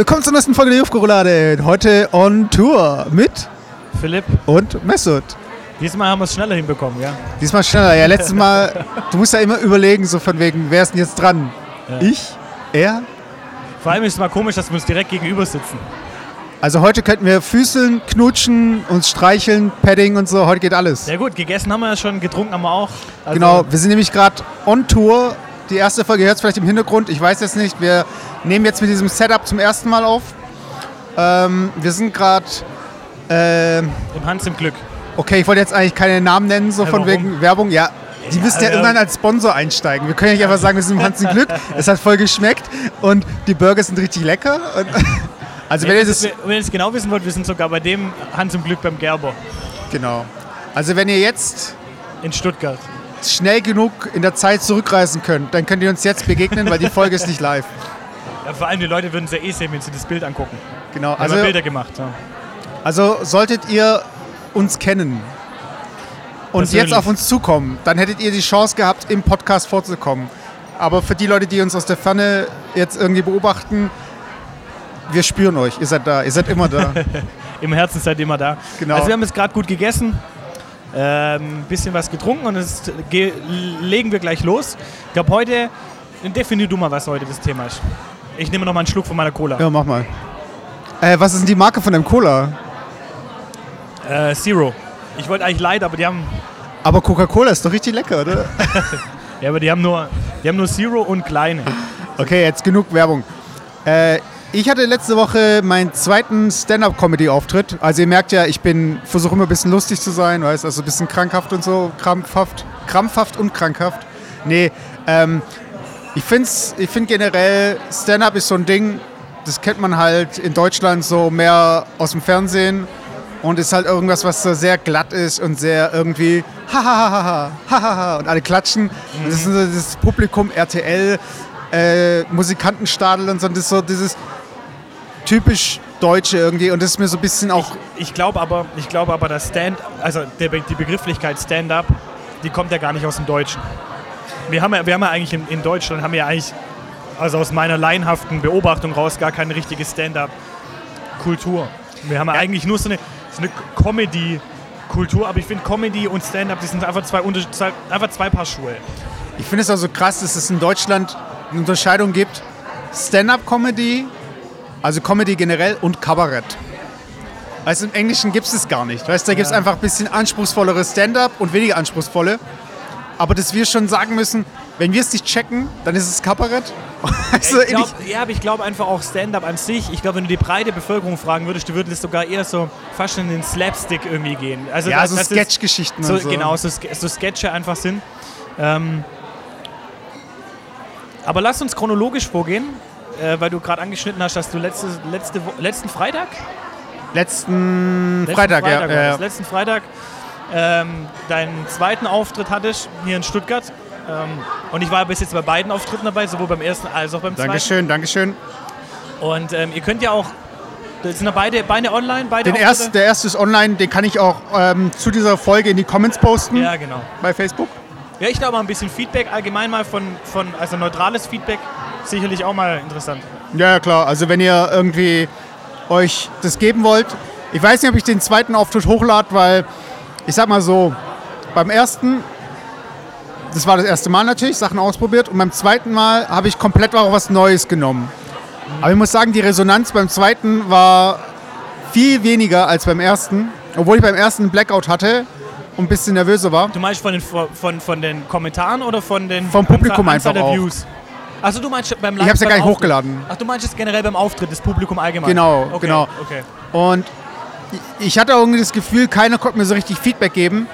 willkommen zur nächsten Folge der Jufko-Roulade. Heute on Tour mit Philipp, und Mesut. diesmal haben wir es schneller hinbekommen, ja? Diesmal schneller. Ja, letztes Mal, du musst ja immer überlegen, so von wegen, wer ist denn jetzt dran? Ja. Ich? Er? Vor allem ist es mal komisch, dass wir uns direkt gegenüber sitzen. Also heute könnten wir füßeln, knutschen, uns streicheln, Padding und so. Heute geht alles. Ja gut, gegessen haben wir ja schon, getrunken haben wir auch. Also, Genau, wir sind nämlich gerade on Tour. Die erste Folge hört es vielleicht im Hintergrund. Ich weiß jetzt nicht. Wir nehmen jetzt mit diesem Setup zum ersten Mal auf. Ähm, wir sind gerade. ähm, Im Hans im Glück. okay, ich wollte jetzt eigentlich keine Namen nennen, so Ja, von warum? wegen Werbung. Ja, die Ja, müssen ja ja. irgendwann als Sponsor einsteigen. Wir können ja nicht einfach sagen, wir sind im Hans im Glück. Es hat voll geschmeckt und die Burger sind richtig lecker. Also wenn ihr das. wenn ihr es genau wissen wollt, wir sind sogar bei dem Hans im Glück beim Gerber Genau. Also wenn ihr jetzt in Stuttgart. Schnell genug in der Zeit zurückreisen könnt, dann könnt ihr uns jetzt begegnen, weil die Folge ist nicht live. Ja, vor allem die Leute würden es ja eh sehen, wenn sie das Bild angucken. Genau. Also, haben wir Bilder gemacht. Ja. also solltet ihr uns kennen und Persönlich. jetzt auf uns zukommen, dann hättet ihr die Chance gehabt, im Podcast vorzukommen. Aber für die Leute, die uns aus der Ferne jetzt irgendwie beobachten, wir spüren euch. Ihr seid da. Ihr seid immer da. Im Herzen seid ihr immer da. Genau. Also wir haben jetzt gerade gut gegessen, ähm, bisschen was getrunken und jetzt ge- legen wir gleich los. Ich glaube heute, definier du mal, was heute das Thema ist. Ich nehme noch mal einen Schluck von meiner Cola. ja, mach mal. Äh, was ist denn die Marke von dem Cola? Äh, Zero. Ich wollte eigentlich Light, aber die haben, Aber Coca-Cola ist doch richtig lecker, oder? ja, aber die haben nur, die haben nur Zero und kleine. Okay, jetzt genug Werbung. Äh, ich hatte letzte Woche meinen zweiten Stand-up-Comedy-Auftritt. Also ihr merkt ja, ich bin versuche immer ein bisschen lustig zu sein, weißt also ein bisschen krankhaft und so, krampfhaft, krampfhaft und krankhaft. Nee, ähm, ich finde ich find generell, Stand-up ist so ein Ding, das kennt man halt in Deutschland so mehr aus dem Fernsehen und ist halt irgendwas, was so sehr glatt ist und sehr irgendwie hahaha, hahaha und alle klatschen. Und das ist so das Publikum RTL, äh, Musikantenstadel und so, das ist so dieses typisch Deutsche irgendwie und das ist mir so ein bisschen auch, Ich glaube aber, ich glaube aber, dass Stand, also der, die Begrifflichkeit Stand-up, die kommt ja gar nicht aus dem Deutschen. Wir haben ja, wir haben ja eigentlich in, in Deutschland, haben wir ja eigentlich, also aus meiner laienhaften Beobachtung raus, gar keine richtige Stand-up-Kultur. Wir haben ja eigentlich nur so eine, so eine Comedy-Kultur, aber ich finde Comedy und Stand-up, die sind einfach zwei, einfach zwei Paar Schuhe. ich finde es auch so krass, dass es in Deutschland eine Unterscheidung gibt, Stand-up-Comedy, also Comedy generell und Kabarett. Also im Englischen gibt es das gar nicht. Weißt, da gibt es Ja. einfach ein bisschen anspruchsvollere Stand-up und weniger anspruchsvolle. Aber dass wir schon sagen müssen, wenn wir es nicht checken, dann ist es Kabarett. Also ich glaub, ja, aber ich glaube einfach auch Stand-up an sich. Ich glaube, wenn du die breite Bevölkerung fragen würdest, du würdest sogar eher so fast in den Slapstick irgendwie gehen. Also ja, dass- so Sketch-Geschichten so, so. Genau, so, so Sketche einfach sind. Ähm, aber lass uns chronologisch vorgehen, äh, weil du gerade angeschnitten hast, dass du letzte, letzte, letzten Freitag? Letzten, Letzten Freitag, ja. war ja, ja. Letzten Freitag ähm, deinen zweiten Auftritt hattest hier in Stuttgart. Ähm, und ich war bis jetzt bei beiden Auftritten dabei, sowohl beim ersten als auch beim zweiten. Dankeschön, Dankeschön. Und ähm, ihr könnt ja auch, das sind ja beide, beide online, beide Den erst, der erste ist online, den kann ich auch ähm, zu dieser Folge in die Comments posten Ja, genau. bei Facebook. Ja, ich glaube, ein bisschen Feedback allgemein mal von, von, also neutrales Feedback, sicherlich auch mal interessant. Ja, klar. Also wenn ihr irgendwie euch das geben wollt. Ich weiß nicht, ob ich den zweiten Auftritt hochlade, weil ich sag mal so, beim ersten, das war das erste Mal natürlich, Sachen ausprobiert und beim zweiten Mal habe ich komplett auch was Neues genommen. Aber ich muss sagen, die Resonanz beim zweiten war viel weniger als beim ersten, obwohl ich beim ersten einen Blackout hatte und ein bisschen nervöser war. Du meinst von den, von, von den Kommentaren oder von den Vom Publikum Anzahl einfach der auch. Views? Achso, du meinst beim Live Ich habe es ja gar nicht Auftritt. hochgeladen. Ach, du meinst es generell beim Auftritt, das Publikum allgemein? Genau, okay, genau. Okay. Und ich hatte irgendwie das Gefühl, keiner konnte mir so richtig Feedback geben.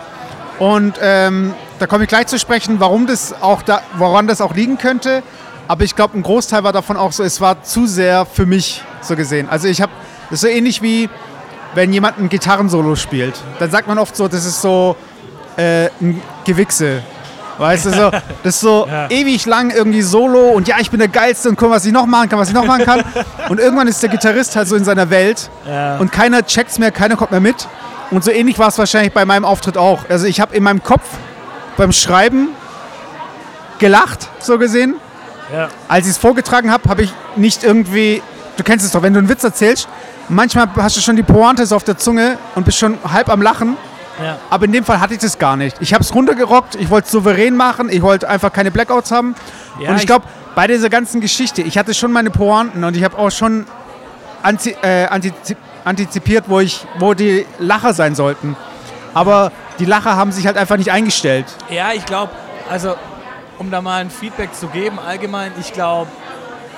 Und ähm, da komme ich gleich zu sprechen, warum das auch da, woran das auch liegen könnte. Aber ich glaube, ein Großteil war davon auch so, es war zu sehr für mich so gesehen. Also ich habe, das ist so ähnlich wie, wenn jemand ein Gitarrensolo spielt. Dann sagt man oft so, das ist so äh, ein Gewichse. Weißt du, so, das ist so Ja. ewig lang irgendwie Solo und ja, ich bin der Geilste und guck, was ich noch machen kann, was ich noch machen kann. Und irgendwann ist der Gitarrist halt so in seiner Welt Ja. und keiner checkt's mehr, keiner kommt mehr mit. Und so ähnlich war es wahrscheinlich bei meinem Auftritt auch. Also ich habe in meinem Kopf beim Schreiben gelacht, so gesehen. Ja. Als ich es vorgetragen habe, habe ich nicht irgendwie du kennst es doch, wenn du einen Witz erzählst, manchmal hast du schon die Pointe so auf der Zunge und bist schon halb am Lachen. Ja. Aber in dem Fall hatte ich das gar nicht. Ich habe es runtergerockt, ich wollte es souverän machen, ich wollte einfach keine Blackouts haben. Ja, und ich ich- glaube, bei dieser ganzen Geschichte, ich hatte schon meine Pointen und ich habe auch schon anzi äh, antizip antizipiert, wo, ich, wo die Lacher sein sollten. Aber die Lacher haben sich halt einfach nicht eingestellt. Ja, ich glaube, also um da mal ein Feedback zu geben, allgemein, ich glaube,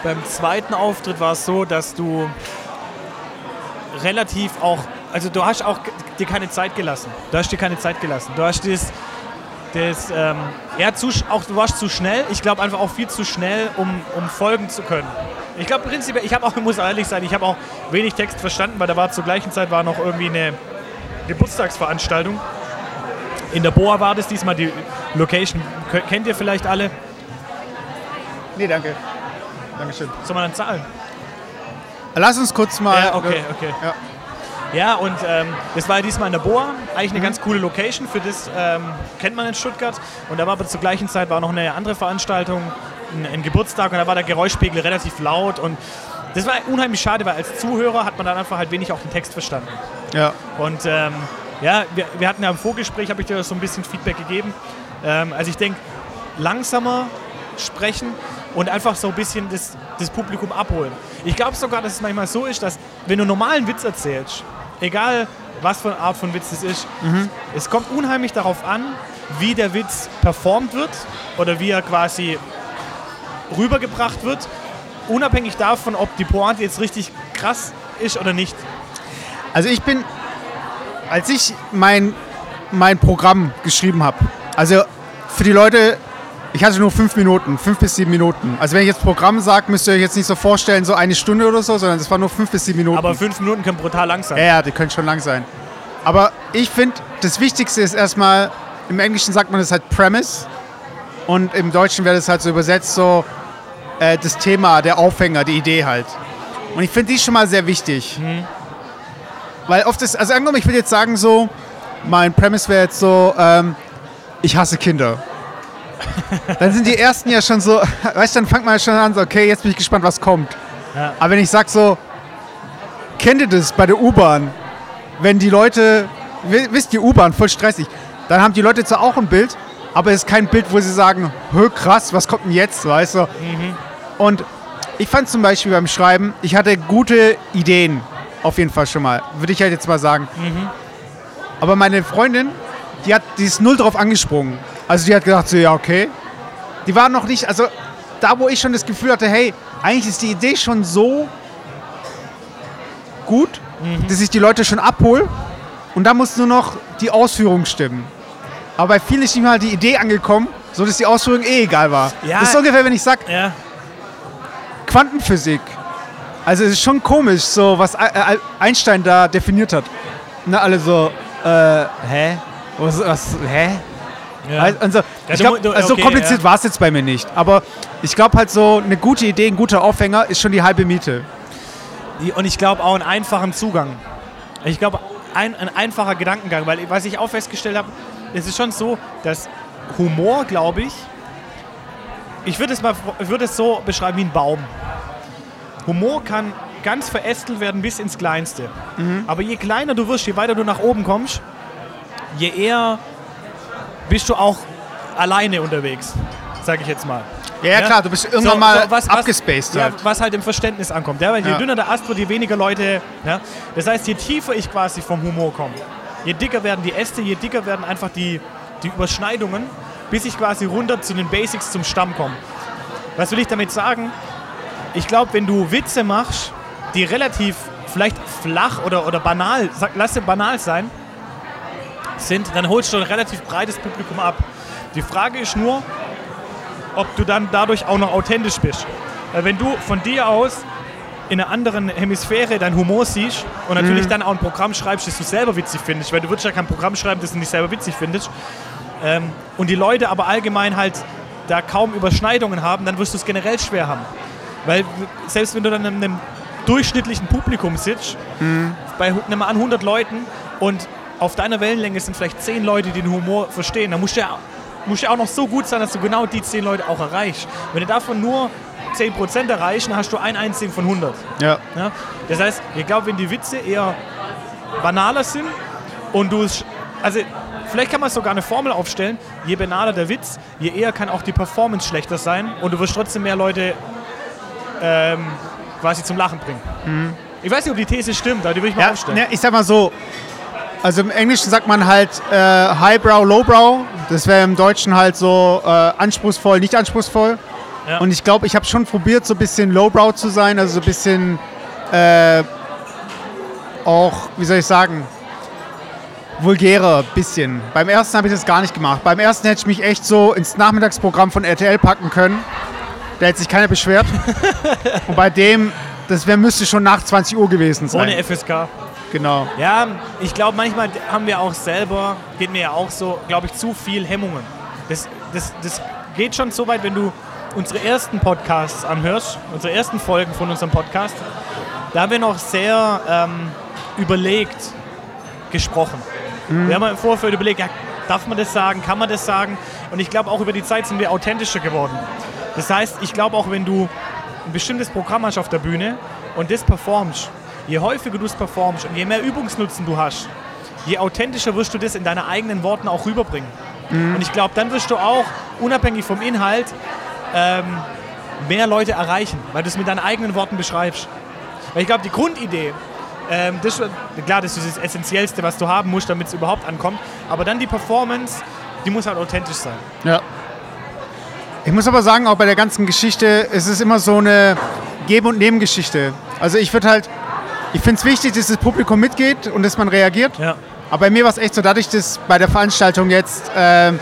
beim zweiten Auftritt war es so, dass du relativ auch, also du hast auch dir keine Zeit gelassen. Du hast dir keine Zeit gelassen. Du hast das, das ähm, ja, zu, auch du warst zu schnell. Ich glaube einfach auch viel zu schnell, um, um folgen zu können. Ich glaube prinzipiell, ich habe auch, ich muss ehrlich sein, ich habe auch wenig Text verstanden, weil da war zur gleichen Zeit war noch irgendwie eine Geburtstagsveranstaltung. In der Boa war das diesmal die Location. Kennt ihr vielleicht alle? Nee, danke. Dankeschön. Soll man dann zahlen? Lass uns kurz mal. Ja, okay, okay. Ja. Ja, und ähm, das war ja diesmal in der Boa. Eigentlich eine ganz coole Location. Für das ähm, kennt man in Stuttgart. Und da war aber zur gleichen Zeit war noch eine andere Veranstaltung, ein, ein Geburtstag. Und da war der Geräuschpegel relativ laut. Und das war unheimlich schade, weil als Zuhörer hat man dann einfach halt wenig auch den Text verstanden. ja. Und ähm, ja, wir, wir hatten ja im Vorgespräch, habe ich dir so ein bisschen Feedback gegeben. Ähm, also ich denke, langsamer sprechen und einfach so ein bisschen das, das Publikum abholen. Ich glaube sogar, dass es manchmal so ist, dass wenn du einen normalen Witz erzählst, egal was für eine Art von Witz es ist, es kommt unheimlich darauf an, wie der Witz performt wird oder wie er quasi rübergebracht wird, unabhängig davon, ob die Pointe jetzt richtig krass ist oder nicht. Also ich bin, als ich mein, mein Programm geschrieben habe, also für die Leute, ich hatte nur fünf Minuten, fünf bis sieben Minuten. Also wenn ich jetzt Programm sage, müsst ihr euch jetzt nicht so vorstellen, so eine Stunde oder so, sondern es war nur fünf bis sieben Minuten. Aber fünf Minuten können brutal lang sein. ja, ja, die können schon lang sein. Aber ich finde, das Wichtigste ist erstmal, im Englischen sagt man das halt Premise und im Deutschen wäre das halt so übersetzt so äh, das Thema, der Aufhänger, die Idee halt. Und ich finde die schon mal sehr wichtig. Weil oft ist, also angenommen, ich würde jetzt sagen so, mein Premise wäre jetzt so, ähm, ich hasse Kinder. Dann sind die ersten ja schon so, weißt du, dann fängt man schon an, so, okay, jetzt bin ich gespannt, was kommt. Ja. Aber wenn ich sag so, kennt ihr das bei der U-Bahn? Wenn die Leute, wi- wisst ihr, U-Bahn, voll stressig, dann haben die Leute zwar auch ein Bild, aber es ist kein Bild, wo sie sagen, hö, krass, was kommt denn jetzt, weißt du? Und ich fand zum Beispiel beim Schreiben, ich hatte gute Ideen, auf jeden Fall schon mal, würde ich halt jetzt mal sagen. Aber meine Freundin, die, hat, die ist null drauf angesprungen. Also die hat gedacht, so, ja, okay. Die war noch nicht, also da, wo ich schon das Gefühl hatte, hey, eigentlich ist die Idee schon so gut, dass ich die Leute schon abhole. Und da muss nur noch die Ausführung stimmen. Aber bei vielen ist nicht mal die Idee angekommen, so dass die Ausführung eh egal war. Ja. Das ist so ungefähr, wenn ich sage, Ja, Quantenphysik. Also es ist schon komisch, so was Ei- Ei- Einstein da definiert hat. Ne, alle so, äh, hä? Was, was hä? Ja. Also, und so, Ja, ich du glaub, du- also okay, so kompliziert ja. war es jetzt bei mir nicht. Aber ich glaube halt so, eine gute Idee, ein guter Aufhänger ist schon die halbe Miete. Und ich glaube auch einen einfachen Zugang. Ich glaube, ein, ein einfacher Gedankengang, weil was ich auch festgestellt habe, es ist schon so, dass Humor, glaube ich, ich würde es mal ich würde es so beschreiben wie ein Baum. Humor kann ganz verästelt werden bis ins Kleinste. Aber je kleiner du wirst, je weiter du nach oben kommst, je eher bist du auch alleine unterwegs, sage ich jetzt mal. Ja, ja, klar, du bist irgendwann So- mal so was- was- abgespaced ja, halt. was halt im Verständnis ankommt. Ja, weil je Ja. dünner der Ast wird, je weniger Leute. Ja? Das heißt, je tiefer ich quasi vom Humor komme, je dicker werden die Äste, je dicker werden einfach die, die Überschneidungen, bis ich quasi runter zu den Basics zum Stamm komme. Was will ich damit sagen? Ich glaube, wenn du Witze machst, die relativ vielleicht flach oder, oder banal, lass sie banal sein, sind, dann holst du ein relativ breites Publikum ab. Die Frage ist nur, ob du dann dadurch auch noch authentisch bist. Weil wenn du von dir aus in einer anderen Hemisphäre deinen Humor siehst und natürlich dann auch ein Programm schreibst, das du selber witzig findest, weil du würdest ja kein Programm schreiben, das du nicht selber witzig findest, ähm, und die Leute aber allgemein halt da kaum Überschneidungen haben, dann wirst du es generell schwer haben. Weil selbst wenn du dann in einem durchschnittlichen Publikum sitzt, bei hu- nimm mal an 100 Leuten und auf deiner Wellenlänge sind vielleicht 10 Leute, die den Humor verstehen, dann musst du ja, musst ja auch noch so gut sein, dass du genau die 10 Leute auch erreichst. Wenn du davon nur 10% erreichen, hast du einen einzigen von 100. Ja. Ja? Das heißt, ich glaube, wenn die Witze eher banaler sind und du es, also vielleicht kann man sogar eine Formel aufstellen, je banaler der Witz, je eher kann auch die Performance schlechter sein und du wirst trotzdem mehr Leute ähm, quasi zum Lachen bringen. Ich weiß nicht, ob die These stimmt, aber die will ich mal Ja, aufstellen. ne, ich sag mal so, also im Englischen sagt man halt äh, Highbrow, Lowbrow. Das wäre im Deutschen halt so äh, anspruchsvoll, nicht anspruchsvoll. Ja. Und ich glaube, ich habe schon probiert, so ein bisschen Lowbrow zu sein, also so ein bisschen äh, auch, wie soll ich sagen, vulgärer bisschen. Beim ersten habe ich das gar nicht gemacht. Beim ersten hätte ich mich echt so ins Nachmittagsprogramm von RTL packen können. Da hätte sich keiner beschwert. Und bei dem, das wär, müsste schon nach 20 Uhr gewesen sein. Ohne FSK. Genau. Ja, ich glaube, manchmal haben wir auch selber, geht mir ja auch so, glaube ich, zu viel Hemmungen. Das, das, das geht schon so weit, wenn du unsere ersten Podcasts anhörst, unsere ersten Folgen von unserem Podcast, da haben wir noch sehr ähm, überlegt gesprochen. Wir haben im Vorfeld überlegt, ja, darf man das sagen, kann man das sagen? Und ich glaube, auch über die Zeit sind wir authentischer geworden. Das heißt, ich glaube auch, wenn du ein bestimmtes Programm hast auf der Bühne und das performst, je häufiger du es performst und je mehr Übungsnutzen du hast, je authentischer wirst du das in deinen eigenen Worten auch rüberbringen. Und ich glaube, dann wirst du auch, unabhängig vom Inhalt, ähm, mehr Leute erreichen, weil du es mit deinen eigenen Worten beschreibst. Weil ich glaube, die Grundidee, ähm, das, ist- klar, das ist das Essentiellste, was du haben musst, damit es überhaupt ankommt. Aber dann die Performance, die muss halt authentisch sein. Ja. Ich muss aber sagen, auch bei der ganzen Geschichte, es ist immer so eine Geben- und Nebengeschichte. Also ich würde halt, ich finde es wichtig, dass das Publikum mitgeht und dass man reagiert. Ja. Aber bei mir war es echt so, dadurch, dass bei der Veranstaltung jetzt ähm,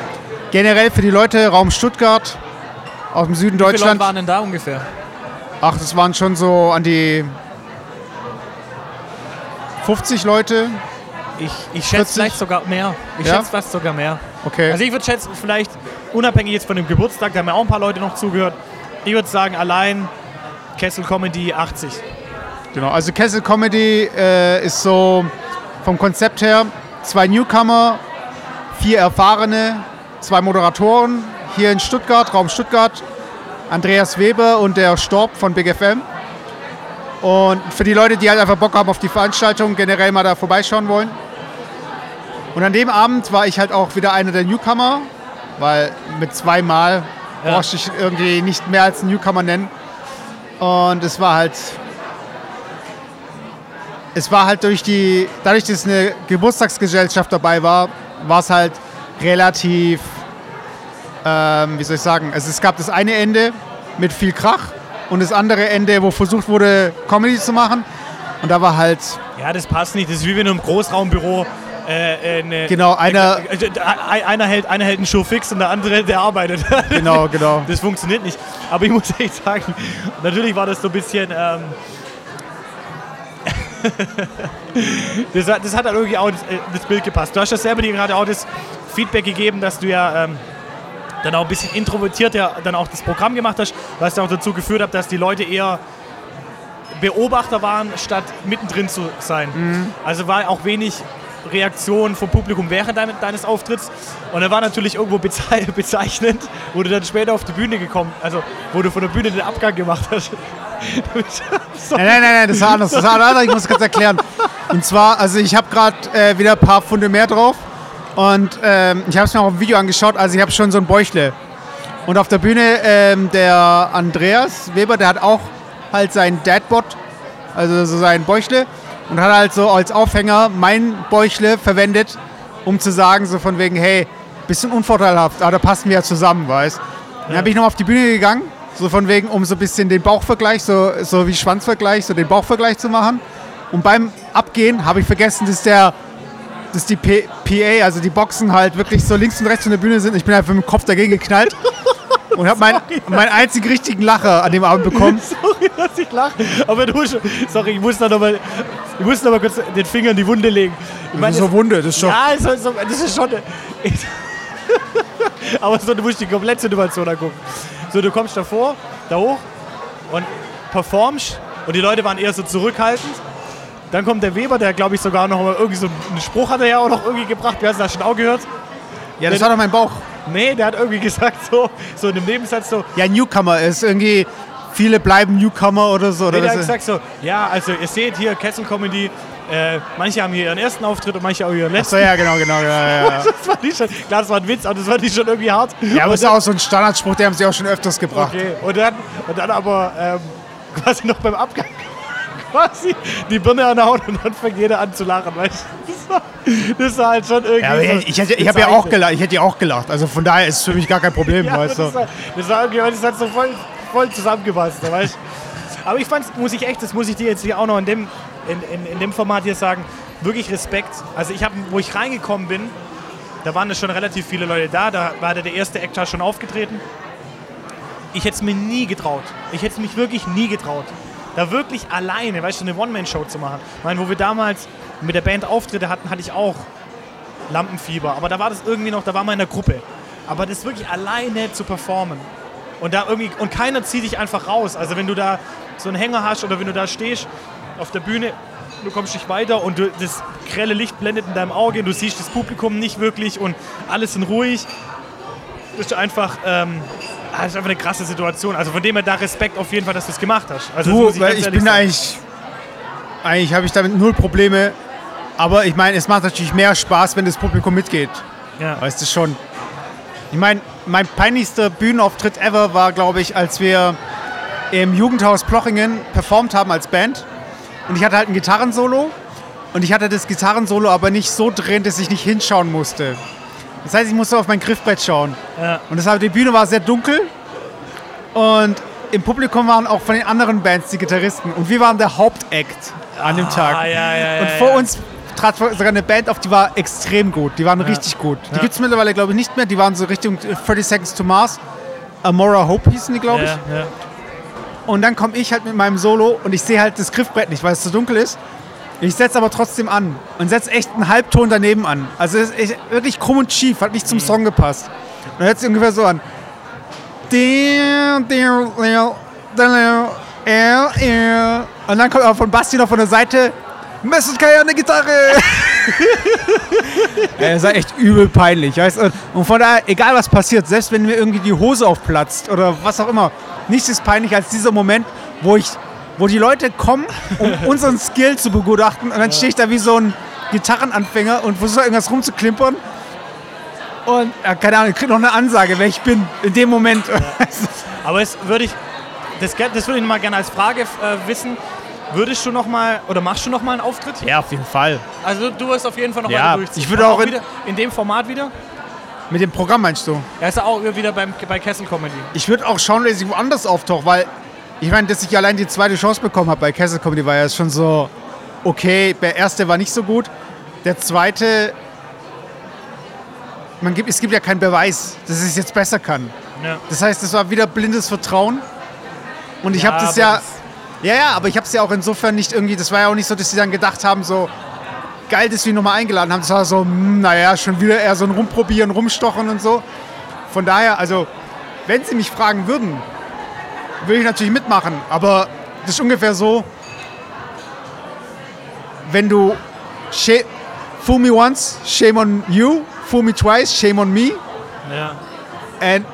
generell für die Leute Raum Stuttgart aus dem Süden Wie viele Leute waren denn da ungefähr? ach, das waren schon so an die 50 Leute. Ich, ich 40? schätze vielleicht sogar mehr. Ich Ja? schätze fast sogar mehr. Okay. Also ich würde schätzen, vielleicht unabhängig jetzt von dem Geburtstag, da haben ja auch ein paar Leute noch zugehört. Ich würde sagen, allein Kessel Comedy 80. Genau, also Kessel Comedy äh, ist so vom Konzept her zwei Newcomer, vier Erfahrene, zwei Moderatoren hier in Stuttgart, Raum Stuttgart, Andreas Weber und der Storb von Big FM. Und für die Leute, die halt einfach Bock haben auf die Veranstaltung, generell mal da vorbeischauen wollen. Und an dem Abend war ich halt auch wieder einer der Newcomer, weil mit zweimal Ja. brauchte ich irgendwie nicht mehr als Newcomer nennen. Und es war halt es war halt durch die, dadurch, dass eine Geburtstagsgesellschaft dabei war, war es halt relativ, ähm, wie soll ich sagen, also es gab das eine Ende mit viel Krach und das andere Ende, wo versucht wurde, Comedy zu machen. Und da war halt, Ja, das passt nicht. Das ist wie wenn du im Großraumbüro äh, äh, eine, Genau, einer- äh, äh, einer, hält, einer hält einen Show fix und der andere, der arbeitet. genau, genau. Das funktioniert nicht. Aber ich muss echt sagen, natürlich war das so ein bisschen. Ähm, das, hat, das hat halt irgendwie auch ins, äh, das Bild gepasst. Du hast ja selber dir gerade auch das Feedback gegeben, dass du ja ähm, dann auch ein bisschen introvertiert ja dann auch das Programm gemacht hast, was ja auch dazu geführt hat, dass die Leute eher Beobachter waren, statt mittendrin zu sein. Also war auch wenig Reaktion vom Publikum während dein- deines Auftritts. Und er war natürlich irgendwo bezei- bezeichnend, wo du dann später auf die Bühne gekommen, also wo du von der Bühne den Abgang gemacht hast. Nein, nein, nein, das war anders. Das war anders. Ich muss es kurz erklären. Und zwar, also ich habe gerade äh, wieder ein paar Pfunde mehr drauf. Und ähm, ich habe es mir auch im Video angeschaut. Also ich habe schon so ein Bäuchle. Und auf der Bühne ähm, der Andreas Weber, der hat auch halt sein Dadbot, also so sein Bäuchle. Und hat halt so als Aufhänger mein Bäuchle verwendet, um zu sagen, so von wegen, hey, bisschen unvorteilhaft, aber da passen wir ja zusammen, weißt Dann bin ich noch auf die Bühne gegangen, so von wegen, um so ein bisschen den Bauchvergleich, so, so wie Schwanzvergleich, so den Bauchvergleich zu machen. Und beim Abgehen habe ich vergessen, dass der dass die P PA, also die Boxen halt wirklich so links und rechts von der Bühne sind. Ich bin einfach mit dem Kopf dagegen geknallt und habe meinen mein einzigen richtigen Lacher an dem Abend bekommen. Sorry, dass ich lache. Aber du. Sorry, ich muss da noch mal, ich muss noch mal kurz den Finger in die Wunde legen. Ich meine, Das ist so Wunde, das ist schon. Ja, das ist, so, das ist schon. Aber so, du musst die komplette Situation angucken. So, du kommst davor, da hoch und performst und die Leute waren eher so zurückhaltend. Dann kommt der Weber, der glaube ich sogar noch mal irgendwie so einen Spruch hat er ja auch noch irgendwie gebracht. Du hast das schon auch gehört. Ja, das war doch mein Bauch. Nee, der hat irgendwie gesagt so, so in einem Nebensatz so, Ja, Newcomer ist irgendwie viele bleiben Newcomer oder so. Oder Nee, der hat gesagt so, ja, also ihr seht hier Kessel Comedy, äh, manche haben hier ihren ersten Auftritt und manche auch ihren letzten. so, ja, genau, genau. Ja, ja, ja. Das war nicht schon, klar, das war ein Witz, aber das war nicht schon irgendwie hart. ja aber das ist auch so ein Standardspruch, den haben sie auch schon öfters gebracht. Okay, und dann, und dann aber ähm, quasi noch beim Abgang quasi die Birne anhauen und dann fängt jeder an zu lachen, weißt du? Das war, das halt schon irgendwie. Ja, ich, ich, hätte- ich habe ja auch gelacht. Ich hätte ja auch gelacht. Also von daher ist es für mich gar kein Problem, Ja, weißt das, du. war, das war irgendwie, das hat so voll, voll zusammengepasst, weißt du? Aber ich fand's, muss ich echt, das muss ich dir jetzt hier auch noch in dem, in, in, in dem Format hier sagen, wirklich Respekt. Also ich habe, wo ich reingekommen bin, da waren schon relativ viele Leute da, da war der erste Actor schon aufgetreten. Ich hätte es mir nie getraut. Ich hätte es mich wirklich nie getraut. Da wirklich alleine, weißt du, eine One-Man-Show zu machen. Ich meine, wo wir damals mit der Band Auftritte hatten, hatte ich auch Lampenfieber. Aber da war das irgendwie noch, da war man in der Gruppe. Aber das wirklich alleine zu performen. Und da irgendwie, und keiner zieht dich einfach raus. Also wenn du da so einen Hänger hast oder wenn du da stehst auf der Bühne, du kommst nicht weiter und du, das grelle Licht blendet in deinem Auge, du siehst das Publikum nicht wirklich und alles sind ruhig. Das ist einfach, ähm, das ist einfach eine krasse Situation. Also von dem her da Respekt auf jeden Fall, dass du es gemacht hast. Also Du, weil ganz ich bin sagen. eigentlich, eigentlich habe ich damit null Probleme. Aber ich meine, es macht natürlich mehr Spaß, wenn das Publikum mitgeht. Ja. Weißt du schon. Ich meine, mein peinlichster Bühnenauftritt ever war, glaube ich, als wir im Jugendhaus Plochingen performt haben als Band. Und ich hatte halt ein Gitarrensolo. Und ich hatte das Gitarrensolo aber nicht so drin, dass ich nicht hinschauen musste. Das heißt, ich musste auf mein Griffbrett schauen. Ja. Und deshalb, die Bühne war sehr dunkel. Und im Publikum waren auch von den anderen Bands die Gitarristen. Und wir waren der Hauptakt an dem Tag. Ah, ja, ja, und vor uns trat sogar eine Band auf, die war extrem gut. Die waren richtig gut. Die Ja. gibt es mittlerweile, glaube ich, nicht mehr. Die waren so Richtung 30 Seconds to Mars. Amora Hope hießen die, glaube ich. Und dann komme ich halt mit meinem Solo und ich sehe halt das Griffbrett nicht, weil es so dunkel ist. Ich setze aber trotzdem an und setze echt einen Halbton daneben an. Also es ist wirklich krumm und schief, hat nicht zum Song gepasst. Und dann hört sich ungefähr so an. Und dann kommt aber von Basti noch von der Seite. Messes keine eine Gitarre. Ja, Das war echt übel peinlich. Weißt? du? Und von daher, egal was passiert, selbst wenn mir irgendwie die Hose aufplatzt oder was auch immer, nichts ist peinlich als dieser Moment, wo ich, wo die Leute kommen, um unseren Skill zu begutachten und dann stehe ich da wie so ein Gitarrenanfänger und versuche irgendwas rumzuklimpern. Und, ja, keine Ahnung, ich kriege noch eine Ansage, wer ich bin in dem Moment. Aber es würde ich, das, das würde ich mal gerne als Frage äh, wissen. Würdest du noch mal oder machst du noch mal einen Auftritt? ja, auf jeden Fall. Also du wirst auf jeden Fall noch Ja, weiter durchziehen. ich würde Und auch in- wieder in dem Format wieder. Mit dem Programm meinst du? Er ist auch wieder beim, bei Kessel Comedy. Ich würde auch schauen, dass ich woanders auftauche, weil ich meine, dass ich allein die zweite Chance bekommen habe bei Castle Comedy war ja schon so okay. Der erste war nicht so gut. Der zweite, man gibt, es gibt ja keinen Beweis, dass ich es jetzt besser kann. Ja. Das heißt, es war wieder blindes Vertrauen. Und ich Ja, habe das ja, ja, ja, aber ich habe es ja auch insofern nicht irgendwie, das war ja auch nicht so, dass sie dann gedacht haben, so geil, dass wir ihn nochmal eingeladen haben. Das war so, hm, naja, schon wieder eher so ein Rumprobieren, Rumstochen und so. Von daher, also, wenn sie mich fragen würden, würde ich natürlich mitmachen. Aber das ist ungefähr so, wenn du fool me once, shame on you, fool me twice, shame on me. Ja. And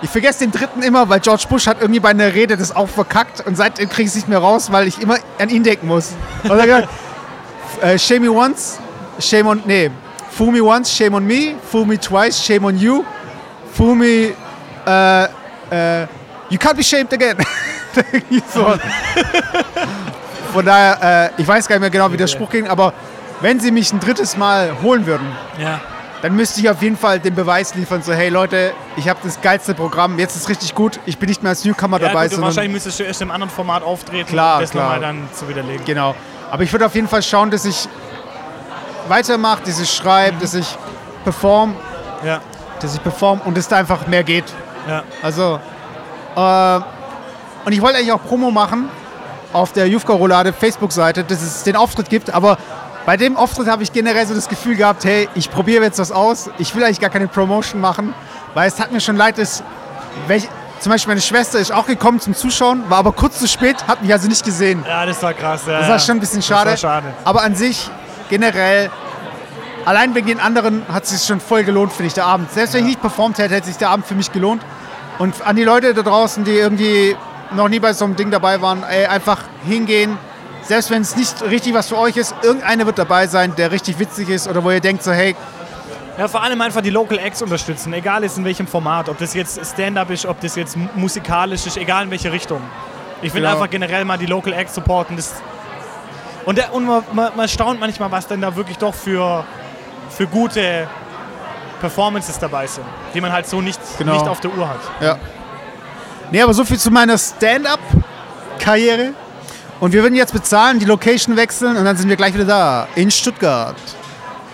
ich vergesse den dritten immer, weil George Bush hat irgendwie bei einer Rede das auch verkackt und seitdem kriege ich es nicht mehr raus, weil ich immer an ihn denken muss. Und gesagt, äh, shame me once, shame on, nee, fool me once, shame on me, fool me twice, shame on you, fool me, äh, äh, you can't be shamed again. So. Von daher, äh, ich weiß gar nicht mehr genau, wie der Spruch ging, aber wenn sie mich ein drittes Mal holen würden, ja. dann müsste ich auf jeden Fall den Beweis liefern, so hey Leute, ich habe das geilste Programm, jetzt ist richtig gut, ich bin nicht mehr als Newcomer Ja, dabei, gut, wahrscheinlich müsstest du erst im anderen Format auftreten, Klar, um das klar. nochmal dann zu widerlegen. genau. Aber ich würde auf jeden Fall schauen, dass ich weitermache, dass ich schreibe, dass ich perform, Ja. dass ich perform und dass da einfach mehr geht. Ja. Also, äh, und ich wollte eigentlich auch Promo machen auf der Jufka Roulade Facebook-Seite, dass es den Auftritt gibt, aber bei dem Auftritt habe ich generell so das Gefühl gehabt, hey, ich probiere jetzt was aus, ich will eigentlich gar keine Promotion machen, weil es hat mir schon leid, dass welch, zum Beispiel meine Schwester ist auch gekommen zum Zuschauen, war aber kurz zu spät, hat mich also nicht gesehen. ja, das war krass. Ja, Das war schon ein bisschen schade. schade. Aber an sich, generell, allein wegen den anderen hat es sich schon voll gelohnt, finde ich, der Abend. Selbst wenn ich nicht performt hätte, hätte sich der Abend für mich gelohnt. Und an die Leute da draußen, die irgendwie noch nie bei so einem Ding dabei waren, ey, einfach hingehen. Selbst wenn es nicht richtig was für euch ist, irgendeiner wird dabei sein, der richtig witzig ist oder wo ihr denkt so, hey, Ja, vor allem einfach die Local Acts unterstützen, egal ist in welchem Format, ob das jetzt Stand-up ist, ob das jetzt mu- musikalisch ist, egal in welche Richtung. Ich will Genau. einfach generell mal die Local Acts supporten. Das und der, und man, man, man staunt manchmal, was denn da wirklich doch für, für gute Performances dabei sind, die man halt so nicht, Genau. nicht auf der Uhr hat. Ja. Nee, aber so viel zu meiner Stand-up-Karriere. Und wir würden jetzt bezahlen, die Location wechseln und dann sind wir gleich wieder da. In Stuttgart.